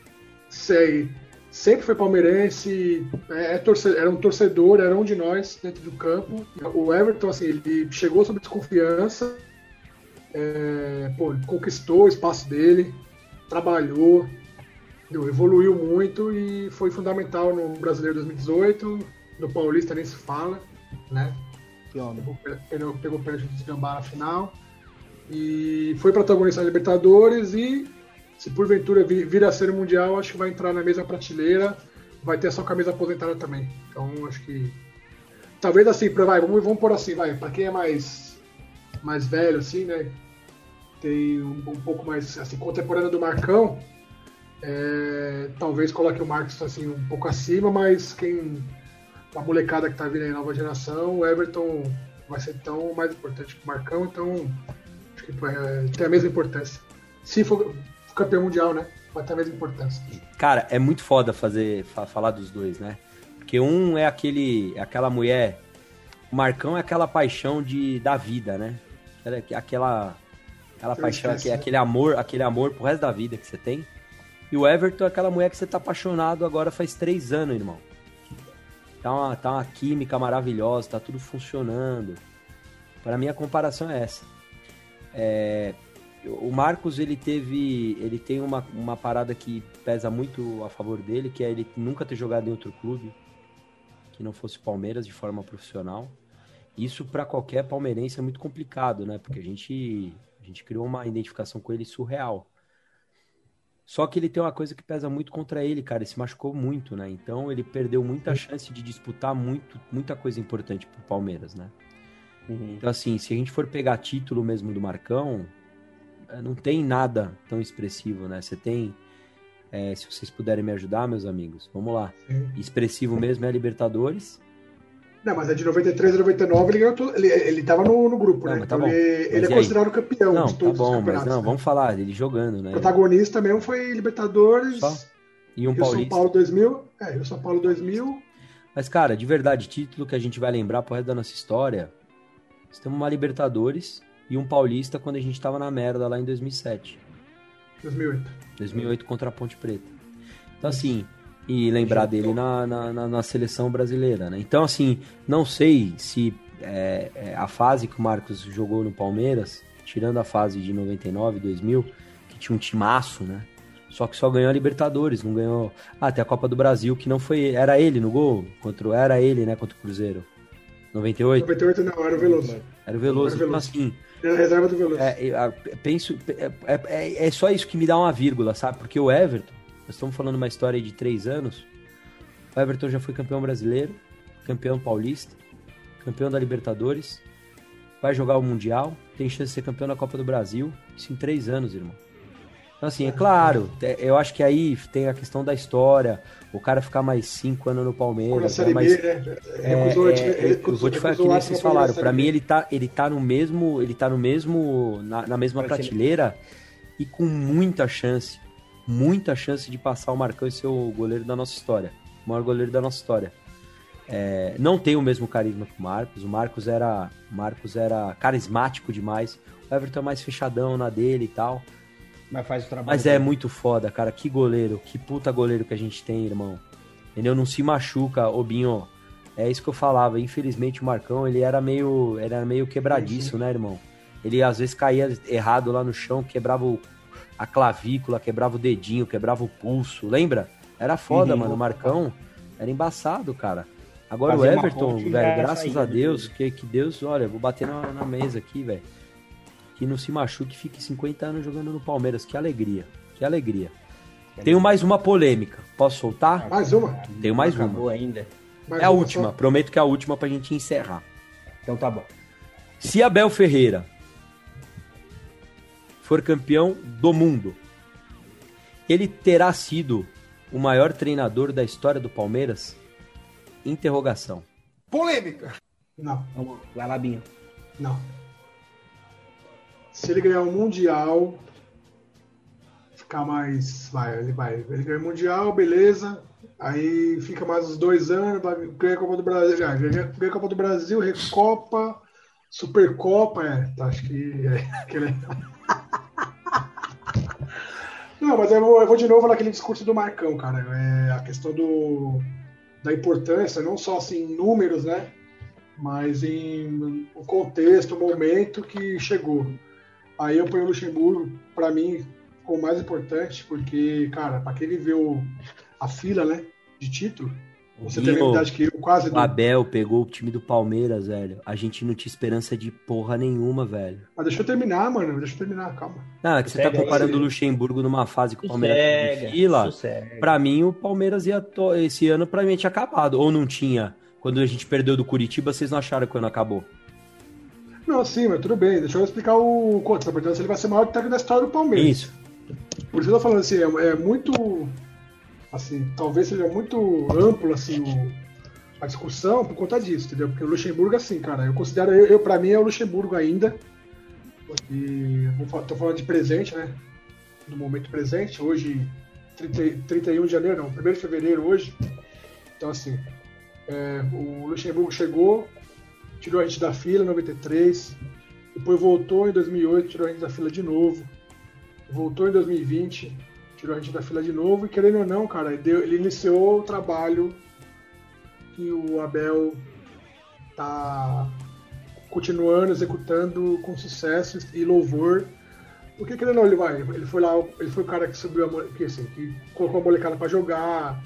Sei. Sempre foi palmeirense, é, é torce- era um torcedor, era um de nós dentro do campo. O Everton, assim, ele chegou sob desconfiança, é, pô, conquistou o espaço dele, trabalhou, evoluiu muito e foi fundamental no Brasileiro 2018, no Paulista nem se fala, né? Pegou, pegou, pegou o pênalti de desgambar na final. E foi protagonista da Libertadores e se porventura vi- vir a ser Mundial, acho que vai entrar na mesma prateleira, vai ter a sua camisa aposentada também. Então acho que. Talvez assim, pra, vai, vamos, vamos pôr assim, vai, pra quem é mais, mais velho, assim, né? Tem um, um pouco mais assim, contemporâneo do Marcão. é, talvez coloque o Marcos assim um pouco acima, mas quem a molecada que tá vindo aí, nova geração, o Everton vai ser tão mais importante que o Marcão, então acho que é, tem a mesma importância. Se for campeão mundial, né? Vai ter a mesma importância. Cara, é muito foda fazer fa- falar dos dois, né? Porque um é aquele, aquela mulher, o Marcão é aquela paixão de da vida, né? Aquela aquela, paixão, esqueci. aquele, aquele amor, aquele amor pro resto da vida que você tem. E o Everton é aquela mulher que você tá apaixonado agora faz três anos, irmão. Tá uma, tá uma química maravilhosa, tá tudo funcionando. Para mim a comparação é essa. É, o Marcos ele teve, ele tem uma, uma parada que pesa muito a favor dele, que é ele nunca ter jogado em outro clube que não fosse Palmeiras de forma profissional. Isso para qualquer palmeirense é muito complicado, né? Porque a gente a gente criou uma identificação com ele surreal. Só que ele tem uma coisa que pesa muito contra ele, cara. Ele se machucou muito, né? Então ele perdeu muita chance de disputar muito, muita coisa importante pro Palmeiras, né? Uhum. Então, assim, se a gente for pegar título mesmo do Marcão, eh, não tem nada tão expressivo, né? Você tem. eh, se vocês puderem me ajudar, meus amigos, vamos lá. Sim. Expressivo mesmo é a Libertadores. Não, mas é de 93 a 99 ele ganhou tudo. Ele, ele tava no, no grupo, Não, né? mas tá Então bom. ele, Mas ele é aí? considerado campeão não, de tá todos os bom, mas campeonatos. não, né? vamos falar, ele jogando, né? O protagonista mesmo foi Libertadores Só? E um o São paulista. Paulo 2000. É, e o São Paulo 2000. Mas, cara, de verdade, título que a gente vai lembrar pro resto da nossa história. Nós temos uma Libertadores e um Paulista quando a gente tava na merda lá em 2007. 2008. 2008 contra a Ponte Preta. Então, assim, e lembrar dele na, na, na- na seleção brasileira, né? Então, assim, não sei se é, é, a fase que o Marcos jogou no Palmeiras, tirando a fase de 99, 2000, que tinha um timaço, né? Só que só ganhou a Libertadores, não ganhou. Ah, tem a Copa do Brasil, que não foi. Era ele no gol? Contra, era ele, né? Contra o Cruzeiro. 98? 98 não, era o Veloso. Era o Veloso. Era o Então, Veloso. assim, Era a reserva do Veloso. é, eu, a- penso, é, é, é só isso que me dá uma vírgula, sabe? Porque o Everton, nós estamos falando uma história de três anos. O Everton já foi campeão brasileiro, campeão paulista, campeão da Libertadores, vai jogar o Mundial, tem chance de ser campeão da Copa do Brasil. Isso em três anos, irmão. Então, assim, é claro, eu acho que aí tem a questão da história, o cara ficar mais cinco anos no Palmeiras. Série mais- B, né? é, Recusou, é, ele é, recusou- vou te falar que recusou vocês falaram. B. Pra mim, ele tá, ele tá no mesmo. Ele tá no mesmo. Na, na mesma Prateleira. prateleira e com muita chance. Muita chance de passar o Marcão e ser o goleiro da nossa história. O maior goleiro da nossa história. É, não tem o mesmo carisma que o Marcos. O Marcos era. Marcos era carismático demais. O Everton é mais fechadão na dele e tal. Mas faz o trabalho. Mas é muito foda, cara. Que goleiro, que puta goleiro que a gente tem, irmão. Entendeu? Não se machuca, ô Binho. É isso que eu falava. Infelizmente o Marcão, ele era meio, era meio quebradiço, né, irmão? Ele às vezes caía errado lá no chão, quebrava o- a clavícula, quebrava o dedinho, quebrava o pulso. Lembra? Era foda, Uhum. mano. O Marcão era embaçado, cara. Agora Fazia o Everton, velho, já graças a do Deus, que, que Deus, olha, vou bater na, na mesa aqui, velho. Que não se machuque e fique 50 anos jogando no Palmeiras. Que alegria, que alegria. Tenho mais uma polêmica. Posso soltar? Mais uma? Tenho mais Não uma. acabou ainda. Mais É a última. só? Prometo que é a última pra gente encerrar. Então tá bom. Se Abel Ferreira for campeão do mundo, ele terá sido o maior treinador da história do Palmeiras? Interrogação. Polêmica. Não, Vamos, vai lá, Binho. não. Se ele ganhar o Mundial, ficar mais. Vai, ele vai. Ele ganha o Mundial, beleza. Aí fica mais uns dois anos, ganha a Copa do Brasil. Já, ganha, a Copa do Brasil, Recopa, Supercopa, é. tá, Acho que é aquele. Não, mas eu vou, eu vou de novo naquele discurso do Marcão, cara. É a questão do, da importância, não só assim, em números, né? Mas em o contexto, o momento que chegou. Aí eu ponho o Luxemburgo, para mim, como mais importante, porque, cara, para quem viveu a fila, né, de título, você tem a idade que eu, quase O. Abel pegou o time do Palmeiras, velho. A gente não tinha esperança de porra nenhuma, velho. Mas deixa eu terminar, mano, deixa eu terminar, calma. Não, é que você tá comparando o Luxemburgo numa fase que o Palmeiras tá Sossega, em fila. sossega. Pra mim, o Palmeiras ia to- esse ano pra mim tinha acabado. Ou não tinha. Quando a gente perdeu do Curitiba, vocês não acharam que o ano acabou? Não, sim, mas tudo bem, deixa eu explicar o quanto, tá perguntando se ele vai ser o maior técnico da história do Palmeiras. Isso. Por isso que eu tô falando assim, é, é muito. Assim, talvez seja muito amplo assim, o- a discussão por conta disso, entendeu? Porque o Luxemburgo, assim, cara, eu considero, eu, eu para mim é o Luxemburgo ainda. Fa- tô falando de presente, né? No momento presente, hoje, 30, 31 de janeiro, não, 1 de fevereiro hoje. Então, assim, é, o Luxemburgo chegou, tirou a gente da fila em 93, depois voltou em 2008, tirou a gente da fila de novo voltou em 2020, tirou a gente da fila de novo e querendo ou não, cara, ele, iniciou o trabalho que o Abel tá continuando executando com sucesso e louvor. Porque querendo ou não, ele vai, ele foi lá, ele foi o cara que subiu a que, assim, que colocou a molecada pra jogar,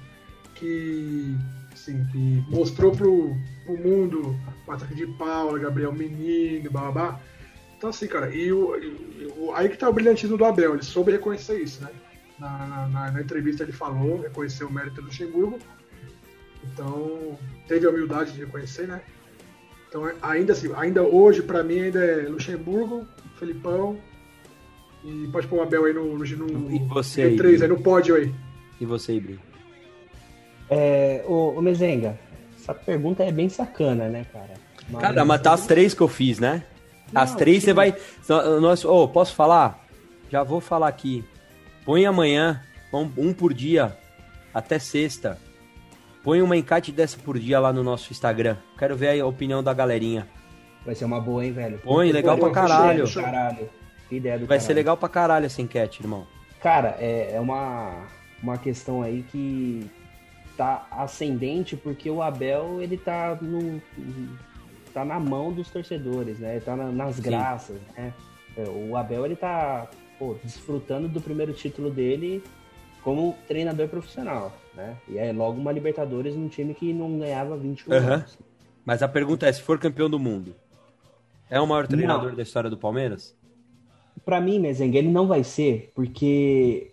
que assim, que mostrou pro, pro mundo Patrick de Paula, Gabriel Menino, babá. Então, assim, cara, e, o, e o- aí que tá o brilhantismo do Abel, ele soube reconhecer isso, né? Na, na, na entrevista ele falou, reconheceu o mérito do Luxemburgo, então teve a humildade de reconhecer, né? Então, ainda assim, ainda hoje, pra mim, ainda é Luxemburgo, Felipão, e pode pôr o Abel aí no, no, no E você aí, G3, aí no pódio aí. E você, Ibri? É, ô, ô Mezenga, essa pergunta é bem sacana, né, cara? Mas- Cara, mas tá as três que eu fiz, né? As Não, três sim. você vai. Nós, oh, posso falar? Já vou falar aqui. Põe amanhã, um, por dia, até sexta. Põe uma encate dessa por dia lá no nosso Instagram. Quero ver a opinião da galerinha. Vai ser uma boa, hein, velho? Põe, legal pra caralho. caralho. Que ideia do Vai ser caralho. legal pra caralho essa enquete, irmão. Cara, é, é uma, uma questão aí que tá ascendente porque o Abel, ele tá no, tá na mão dos torcedores, né? Tá na- nas Sim. graças, né? É, O Abel, ele tá pô, desfrutando do primeiro título dele como treinador profissional, né? E é logo uma Libertadores num time que não ganhava 21 Aham. anos. Mas a pergunta é: se for campeão do mundo, é o maior treinador Não. da história do Palmeiras? Pra mim, Mezenga, ele não vai ser, porque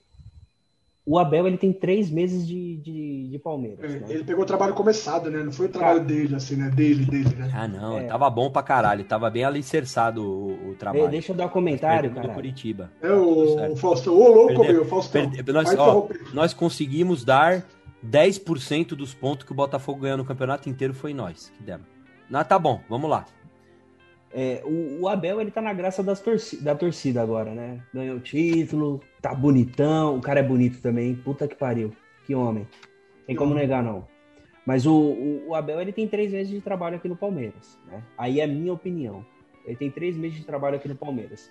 o Abel ele tem três meses de, de, de Palmeiras. É, né? Ele pegou o trabalho começado, né? Não foi o trabalho dele, assim, né? Dele, dele, né? Ah, não, É. tava bom pra caralho, tava bem alicerçado o, o trabalho. Deixa eu dar um comentário, do cara. Curitiba. É o, o Faustão. Ô, louco, Perdeu- meu, Faustão. Perde- Nós, ó, nós conseguimos dar 10% dos pontos que o Botafogo ganhou no campeonato inteiro foi nós que demos. Ah, tá bom, vamos lá. É, o, o Abel ele tá na graça das torci da torcida agora, né? Ganhou o título, tá bonitão, o cara é bonito também, puta que pariu, que homem. Tem como negar não. Mas o, o, o Abel ele tem três meses de trabalho aqui no Palmeiras, né? Aí é a minha opinião. Ele tem três meses de trabalho aqui no Palmeiras.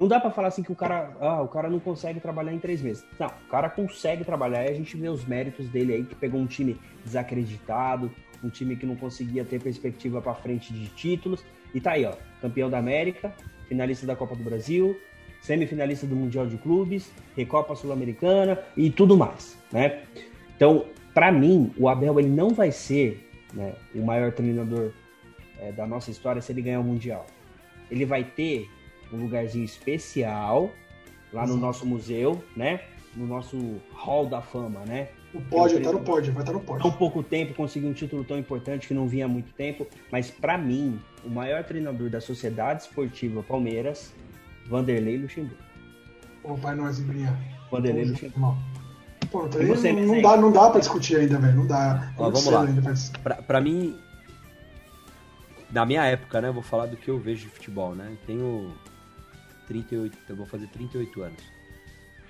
Não dá pra falar assim que o cara, ah, o cara não consegue trabalhar em três meses. Não, o cara consegue trabalhar e a gente vê os méritos dele aí que pegou um time desacreditado, um time que não conseguia ter perspectiva pra frente de títulos e tá aí, ó, campeão da América, finalista da Copa do Brasil, semifinalista do Mundial de Clubes, Recopa Sul-Americana e tudo mais, né? Então, pra mim, o Abel ele não vai ser né, o maior treinador é, da nossa história se ele ganhar o Mundial. Ele vai ter um lugarzinho especial lá no Exato. nosso museu, né? No nosso hall da fama, né? O pódio, tá no pódio, vai estar no tão pódio. pouco tempo conseguiu um título tão importante que não vinha há muito tempo, mas pra mim, o maior treinador da Sociedade Esportiva Palmeiras, Vanderlei Luxemburgo. Ô, pai, nós, Ibrinha. Vanderlei Luxemburgo. Pô, você, não, dá, não dá pra discutir ainda, velho. Não dá. Ó, vamos lá. Ainda. Pra, pra mim, na minha época, né? Vou falar do que eu vejo de futebol, né? Tenho 38, eu vou fazer 38 anos.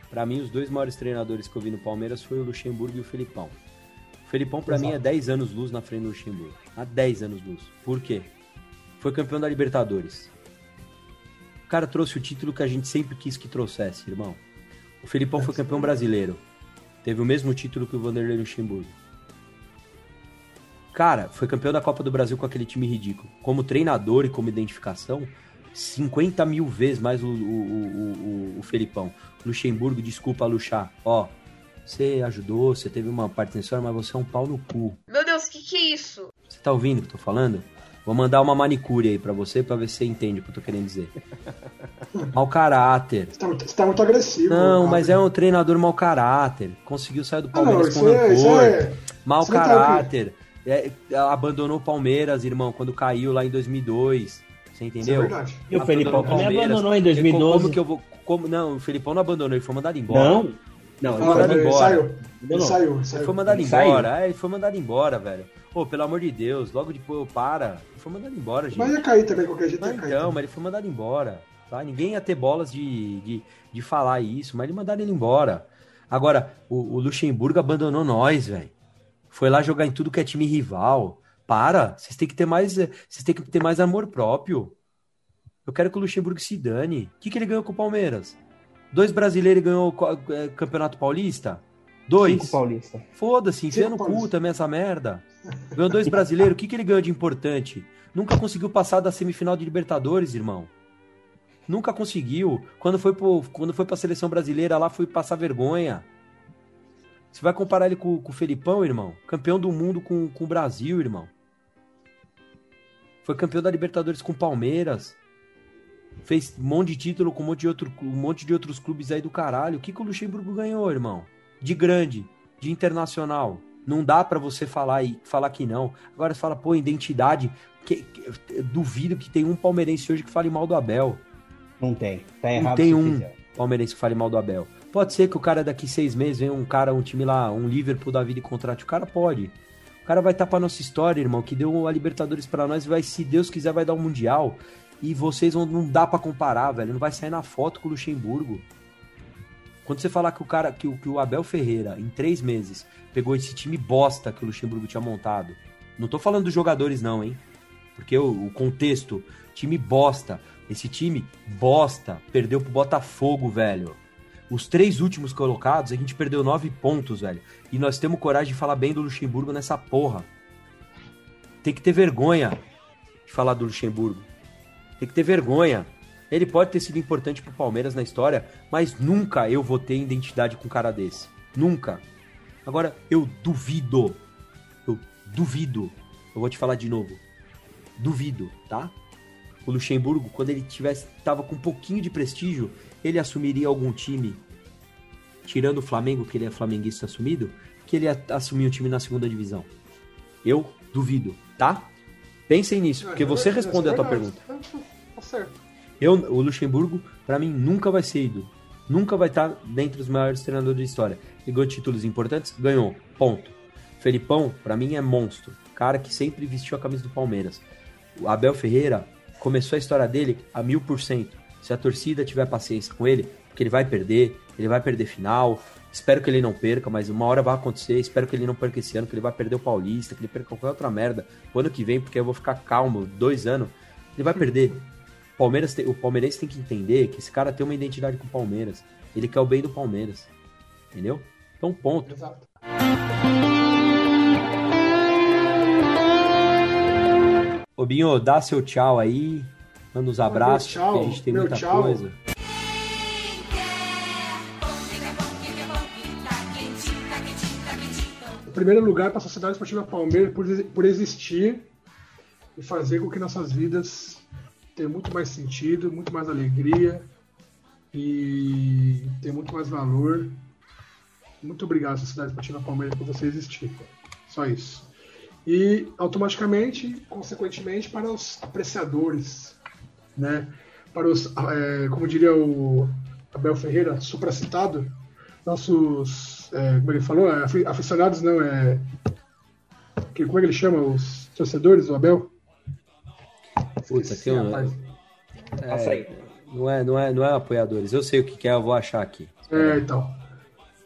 Pra mim, os dois maiores treinadores que eu vi no Palmeiras foi o Luxemburgo e o Felipão. O Felipão, pra mim, é Exato. 10 anos luz na frente do Luxemburgo. Há 10 anos luz. Por quê? Foi campeão da Libertadores. O cara trouxe o título que a gente sempre quis que trouxesse, irmão. O Felipão foi campeão brasileiro. Teve o mesmo título que o Vanderlei Luxemburgo. Cara, foi campeão da Copa do Brasil com aquele time ridículo. Como treinador e como identificação, 50 mil vezes mais o, o, o, o, o Felipão. Luxemburgo, desculpa, Luxá. Ó, você ajudou, você teve uma participação, mas você é um pau no cu. Meu Deus, o que, que é isso? Você tá ouvindo o que eu tô falando? Vou mandar uma manicure aí pra você, pra ver se você entende o que eu tô querendo dizer. Mau caráter. Você tá, muito- você tá muito agressivo. Não, cara. mas é um treinador mau caráter. Conseguiu sair do Ah, não, Palmeiras com isso é, rancor. é... Mau Você tá caráter. É, abandonou o Palmeiras, irmão, quando caiu lá em 2002. Você Isso é entendeu? verdade. E o Felipão também Palmeiras. abandonou em Como 2012. que eu vou. Como, não, o Felipão não abandonou, ele foi mandado embora. Não, não, Ah, ele mandado ele embora. saiu. Ele Abandonou. saiu, ele Ele saiu. foi mandado Ele saiu. embora. É, ele foi mandado embora, velho. Pô, pelo amor de Deus, logo depois, para. Ele foi mandado embora, gente. Mas ia cair também, qualquer jeito Não, ia cair. então, também. mas ele foi mandado embora. Tá? Ninguém ia ter bolas de, de, de falar isso, mas ele mandaram ele embora. Agora, o, o Luxemburgo abandonou nós, velho. Foi lá jogar em tudo que é time rival. Para, vocês têm que ter mais, vocês têm que ter mais amor próprio. Eu quero que o Luxemburgo se dane. O que, que ele ganhou com o Palmeiras? Dois brasileiros e ganhou o eh, Campeonato Paulista? Dois. Cinco Paulista. Foda-se, enfia no cu também essa merda. Ganhou dois brasileiros, o que, que ele ganhou de importante? Nunca conseguiu passar da semifinal de Libertadores, irmão. Nunca conseguiu. Quando foi, pro, quando foi pra seleção brasileira lá, foi passar vergonha. Você vai comparar ele com, com o Felipão, irmão? Campeão do mundo com, com o Brasil, irmão. Foi campeão da Libertadores com o Palmeiras. Fez um monte de título com um monte de, outro, um monte de outros clubes aí do caralho. O que, que o Luxemburgo ganhou, irmão? De grande, de internacional. Não dá pra você falar e falar que não. Agora você fala, pô, identidade. Que, que- duvido que tem um palmeirense hoje que fale mal do Abel. Não tem. Tá Não errado tem se um fizer. palmeirense que fale mal do Abel. Pode ser que o cara daqui seis meses venha um cara, um time lá, um Liverpool da vida e contrate. O cara pode. O cara vai estar pra nossa história, irmão, que deu a Libertadores pra nós e vai, se Deus quiser, vai dar um Mundial. E vocês vão, não dá pra comparar, velho. Não vai sair na foto com o Luxemburgo. Quando você falar que o cara, que o, que o Abel Ferreira, em três meses, pegou esse time bosta que o Luxemburgo tinha montado. Não tô falando dos jogadores, não, hein? Porque o, o contexto, time bosta. Esse time bosta perdeu pro Botafogo, velho. Os três últimos colocados, a gente perdeu nove pontos, velho. E nós temos coragem de falar bem do Luxemburgo nessa porra. Tem que ter vergonha de falar do Luxemburgo. Tem que ter vergonha. Ele pode ter sido importante pro Palmeiras na história, mas nunca eu vou ter identidade com um cara desse. Nunca. Agora, eu duvido. Eu duvido. Eu vou te falar de novo. Duvido, tá? O Luxemburgo, quando ele tivesse tava com um pouquinho de prestígio, ele assumiria algum time tirando o Flamengo, que ele é flamenguista assumido, que ele ia assumir um time na segunda divisão? Eu duvido, tá? Pensem nisso, porque você respondeu a tua pergunta. Tá certo. Eu, o Luxemburgo, pra mim, nunca vai ser ídolo. Nunca vai estar dentro dos maiores treinadores da história. Ligou títulos importantes? Ganhou. Ponto. Felipão, pra mim, é monstro. Cara que sempre vestiu a camisa do Palmeiras. O Abel Ferreira começou a história dele a mil por cento. Se a torcida tiver paciência com ele, porque ele vai perder, ele vai perder final. Espero que ele não perca, mas uma hora vai acontecer. Espero que ele não perca esse ano, que ele vai perder o Paulista, que ele perca qualquer outra merda. O ano que vem, porque eu vou ficar calmo, dois anos. Ele vai perder. Palmeiras tem- o palmeirense tem que entender que esse cara tem uma identidade com o Palmeiras. Ele quer o bem do Palmeiras. Entendeu? Então, ponto. Exato. Ô Binho, dá seu tchau aí. Manda uns abraços, meu tchau, a gente tem muita tchau. coisa. Em primeiro lugar, para a Sociedade Esportiva Palmeiras por, por existir e fazer com que nossas vidas tenham muito mais sentido, muito mais alegria e ter muito mais valor. Muito obrigado, Sociedade Esportiva Palmeiras, por você existir. Só isso. E automaticamente, consequentemente, para os apreciadores, né? Para os, eh, como diria o Abel Ferreira, supracitado, nossos, é, como ele falou, é, afi- aficionados não, é. Que, como é que ele chama? Os torcedores do Abel? Puta, tem um. rapaz. Passa aí. Não é, não, é, não é apoiadores. Eu sei o que que é, eu vou achar aqui. É, então.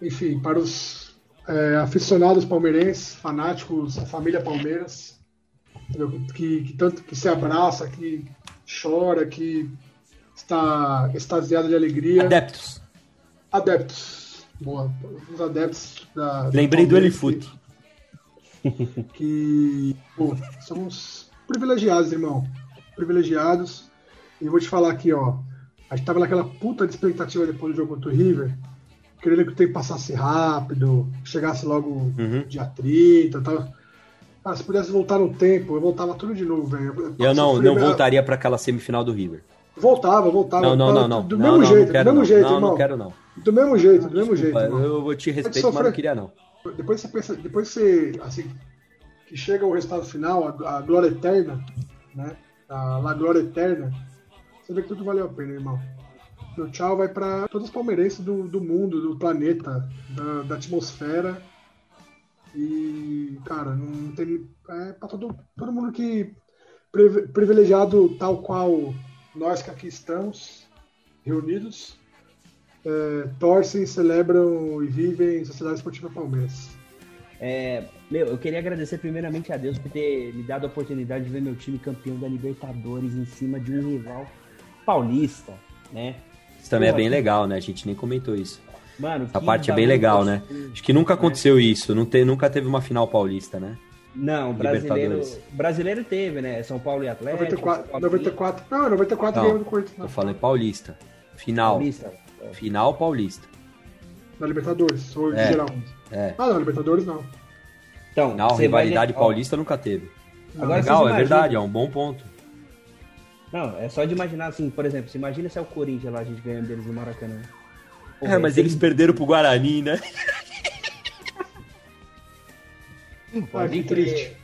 Enfim, para os é, aficionados palmeirenses, fanáticos, a família Palmeiras, que, que tanto que se abraça, que chora, que está extasiado de alegria. Adeptos. Adeptos. Boa. Os adeptos da. Lembrei do Elifute. que- Que, pô, somos privilegiados, irmão. Privilegiados. E vou te falar aqui, ó. A gente tava naquela puta de expectativa depois do jogo contra o River. Querendo que o tempo passasse rápido, chegasse logo Uhum. dia 30 e tal. Ah, se pudesse voltar no tempo, eu voltava tudo de novo, velho. Eu não, não voltaria pra aquela semifinal do River. Voltava, voltava. Não, não, não, não. Do Não, mesmo não, jeito, não quero, do mesmo não. jeito, Não, irmão. não quero, não. Do mesmo jeito, do mesmo jeito, irmão. eu vou te respeitar, sofrer. mas não queria, não. Depois você pensa, depois você, assim, que chega o resultado final, a, a glória eterna, né? A, a glória eterna, você vê que tudo valeu a pena, irmão. Meu tchau vai para todos os palmeirenses do, do mundo, do planeta, da, da atmosfera. E, cara, não tem. É pra todo, todo mundo que. privi- privilegiado tal qual nós que aqui estamos, reunidos, é, torcem, celebram e vivem Sociedade Esportiva Palmeiras. É, meu, eu queria agradecer primeiramente a Deus por ter me dado a oportunidade de ver meu time campeão da Libertadores em cima de um rival paulista, né? Isso também é Pô, bem que- legal, né? A gente nem comentou isso. Mano, Essa parte é bem legal, né? Acho que nunca aconteceu isso. Não te, nunca teve uma final paulista, né? Não, brasileiro, brasileiro teve, né? São Paulo e Atlético. 94, São Paulo 94, não, 94 Não, ganhou do Corinthians na, falando paulista. Final. Paulista. Final paulista. na Libertadores, ou É. geral. É. Ah, não, Libertadores não. Então, Não, rivalidade vai... paulista nunca teve. Agora Legal, é verdade, é um bom ponto. Não, é só de imaginar assim, por exemplo, se imagina se é o Corinthians lá, a gente ganhando deles no Maracanã. Pô, É, mas tem- eles perderam pro Guarani, né? Ah, Pode que crer. triste.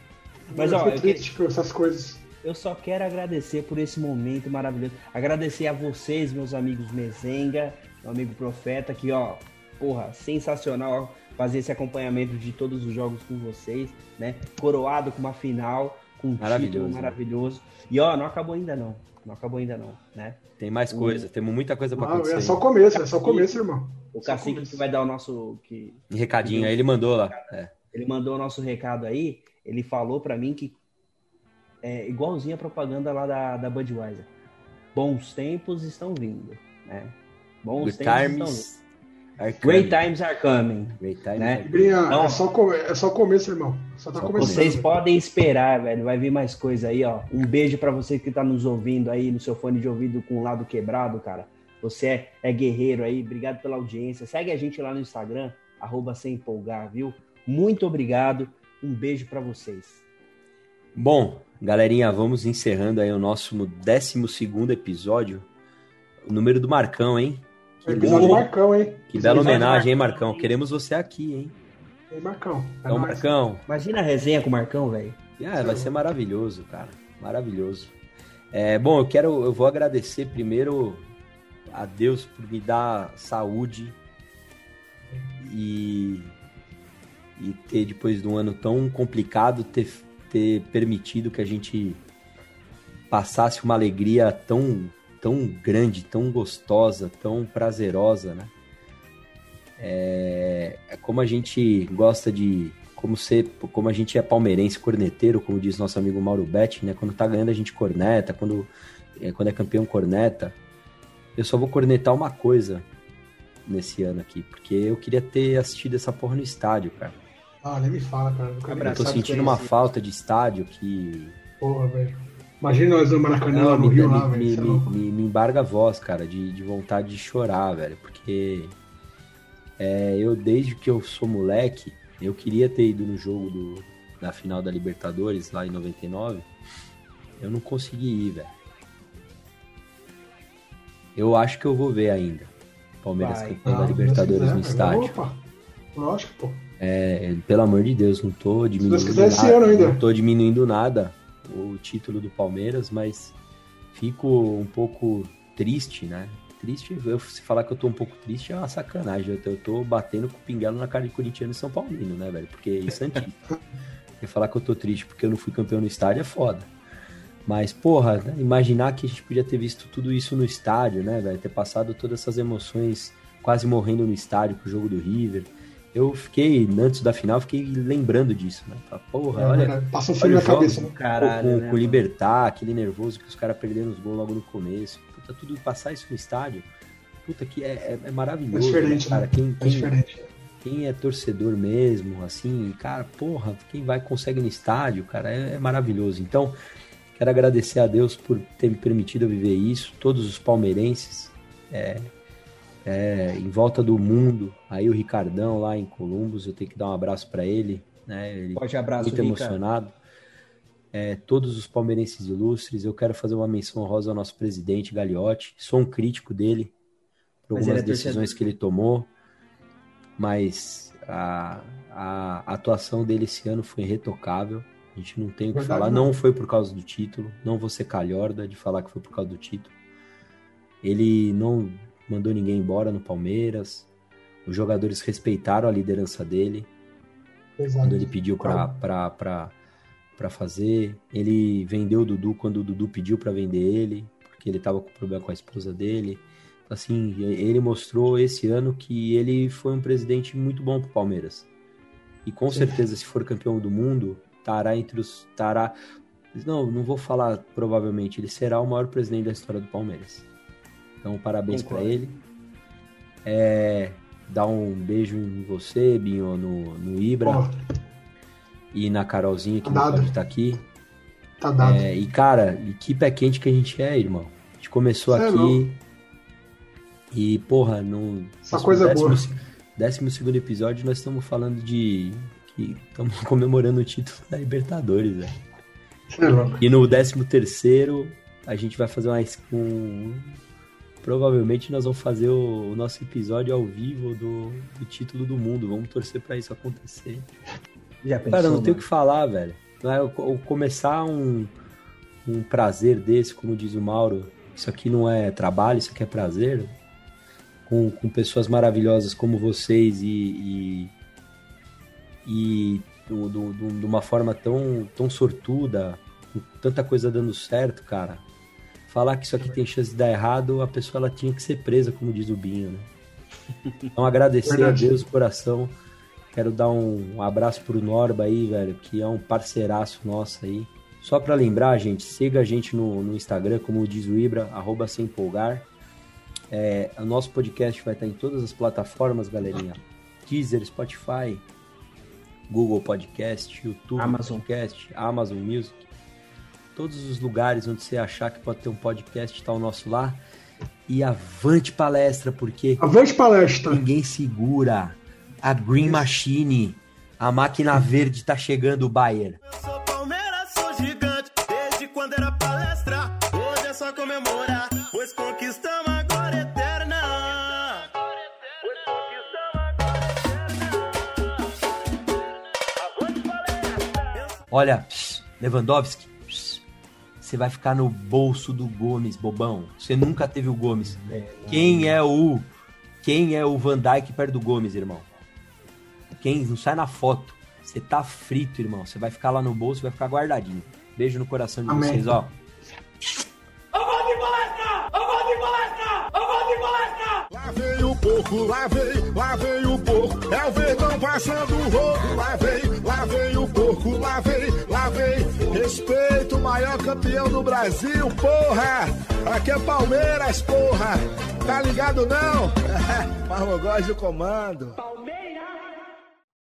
Mas, ó, eu triste por essas coisas. Eu só quero agradecer por esse momento maravilhoso. Agradecer a vocês, meus amigos Mezenga, meu amigo Profeta, que, ó, porra, sensacional fazer esse acompanhamento de todos os jogos com vocês, né? Coroado com uma final, com um Maravilhoso, título né? maravilhoso. E, ó, não acabou ainda não. Não acabou ainda não, né? Tem mais coisa, temos muita coisa pra Ah, acontecer. é só o começo, é só o começo, irmão. O Só Cacique começo. que vai dar o nosso... que recadinho aí, ele mandou lá. É. Ele mandou o nosso recado aí, ele falou pra mim que é igualzinho a propaganda lá da, da Budweiser. Bons tempos estão vindo, né? Bons Good tempos estão vindo. Are Great times are coming. Great times né? are coming. Não. é, só, o come- é só começo, irmão. Só tá Só começando. Vocês podem esperar, velho. Vai vir mais coisa aí, ó. Um beijo pra você que tá nos ouvindo aí no seu fone de ouvido com o lado quebrado, cara. Você é, é guerreiro aí. Obrigado pela audiência. Segue a gente lá no Instagram, arroba sem empolgar, viu? Muito obrigado. Um beijo pra vocês. Bom, galerinha, vamos encerrando aí o nosso 12 episódio. O número do Marcão, hein? Episódio bom. Marcão, hein? Que bela homenagem, hein, Marcão. Marcão? Queremos você aqui, hein? Ei, Marcão. É Então, nóis. Marcão, Imagina a resenha com o Marcão, velho. Ah, vai ser maravilhoso, cara. Maravilhoso. É, bom, eu quero, eu vou agradecer primeiro a Deus por me dar saúde e, e ter, depois de um ano tão complicado, ter, ter permitido que a gente passasse uma alegria tão, tão grande, tão gostosa, tão prazerosa, né? É, é como a gente gosta de como ser, como a gente é palmeirense, corneteiro, como diz nosso amigo Mauro Betti, né? Quando tá ganhando a gente corneta, quando é, quando é campeão corneta. Eu só vou cornetar uma coisa nesse ano aqui, porque eu queria ter assistido essa porra no estádio, cara. Ah, nem me fala, cara. Nem Eu tô sentindo é uma falta de estádio que Porra, velho. Imagina nós no Maracanã, Não, no me, Rio, me- lá, velho. me- Você é me- me- embarga a voz, cara, de, de vontade de chorar, velho, porque é, eu, desde que eu sou moleque, eu queria ter ido no jogo do, da final da Libertadores, lá em 99, eu não consegui ir, velho. Eu acho que eu vou ver ainda. Palmeiras Vai. campeão Ah, da se Libertadores Deus no quiser, estádio. Opa, lógico, pô. É, pelo amor de Deus, não tô diminuindo quiser, esse nada, ano ainda. não tô diminuindo nada o título do Palmeiras, mas fico um pouco triste, né? Triste, eu, se falar que eu tô um pouco triste é uma sacanagem. Eu tô, eu tô batendo com o pinguelo na cara de corintiano e São Paulino, né, velho? Porque isso é antigo. e falar que eu tô triste porque eu não fui campeão no estádio é foda. Mas, porra, né, imaginar que a gente podia ter visto tudo isso no estádio, né, velho? Ter passado todas essas emoções quase morrendo no estádio com o jogo do River. Eu fiquei, antes da final, fiquei lembrando disso, né? Falei, Porra, É, olha? Passa um filme na cabeça, né? Caralho, com, né, com? Libertar, aquele nervoso que os caras perderam os gols logo no começo. Puta, tudo passar isso no estádio, puta que é, é, é É maravilhoso, diferente, né, cara? né? Quem, É quem, diferente. quem é torcedor mesmo, assim, cara, porra, quem vai consegue no estádio, cara, é, é maravilhoso. Então, quero agradecer a Deus por ter me permitido eu viver isso, todos os palmeirenses, é, é, em volta do mundo. Aí o Ricardão lá em Columbus, eu tenho que dar um abraço para ele, né? Ele Forte abraço, muito Rica. emocionado. É, todos os palmeirenses ilustres, eu quero fazer uma menção honrosa ao nosso presidente Gagliotti. Sou um crítico dele por Mas algumas é decisões que ele tomou, mas a, a atuação dele esse ano foi irretocável. A gente não tem o que Verdade, falar. não. Não foi por causa do título, não vou ser calhorda de falar que foi por causa do título. Ele não mandou ninguém embora no Palmeiras. Os jogadores respeitaram a liderança dele Exato. quando ele pediu pra, pra fazer. Ele vendeu o Dudu quando o Dudu pediu pra vender ele, porque ele tava com problema com a esposa dele. Assim, ele mostrou esse ano que ele foi um presidente muito bom pro Palmeiras. E com Sim. certeza, se for campeão do mundo, estará entre os. Tará... Não, não vou falar provavelmente, ele será o maior presidente da história do Palmeiras. Então, parabéns pra Concordo. ele. É, dar um beijo em você, Binho, no, no Ibra Ó, e na Carolzinha que Tá não estar aqui. tá dado. É, e cara, e que pé quente que a gente é, irmão. A gente começou Cê é aqui louco. e, porra, no Essa coisa décimo, boa. décimo segundo episódio nós estamos falando de que estamos comemorando o título da Libertadores, velho. É. E no décimo terceiro a gente vai fazer uma um, provavelmente nós vamos fazer o, o nosso episódio ao vivo do, do título do mundo. Vamos torcer pra isso acontecer. Já pensou, Cara, não tem o que falar, velho. Não é, começar um, um prazer desse, como diz o Mauro, isso aqui não é trabalho, isso aqui é prazer, com, com pessoas maravilhosas como vocês e, e, e do- do- do- de uma forma tão, tão sortuda, com tanta coisa dando certo, cara. Falar que isso aqui tem chance de dar errado, a pessoa ela tinha que ser presa, como diz o Binho, né? Então agradecer Verdade. a Deus do coração. Quero dar um abraço pro Norba aí, velho, que é um parceiraço nosso aí. Só pra lembrar, gente, siga a gente no, no Instagram, como diz o Ibra, arroba sem empolgar. É, o nosso podcast vai estar em todas as plataformas, galerinha. Deezer, Spotify, Google Podcast, YouTube Amazon. Podcast, Amazon Music todos os lugares onde você achar que pode ter um podcast, está o nosso lá. E avante palestra, porque. Avante palestra! Ninguém segura. A Green Machine, a máquina verde, está chegando o Bayer. Eu sou Palmeiras, sou gigante, desde quando era palestra. Hoje é só comemorar, pois conquistamos agora eterna. Pois conquistamos agora eterna. Avante palestra! Olha, Lewandowski, você vai ficar no bolso do Gomes, bobão. Você nunca teve o Gomes. Quem é o quem é o Van Dijk perto do Gomes, irmão? Quem não sai na foto? Você tá frito, irmão. Você vai ficar lá no bolso, vai ficar guardadinho. Beijo no coração de Amém. vocês, ó. Porco, lá vem, lá vem o porco. É o verdão passando o rodo. Lá vem, lá vem o porco, lá vem, lá vem. Respeito o maior campeão do Brasil, porra. Aqui é Palmeiras, porra. Tá ligado não? Mas eu do comando.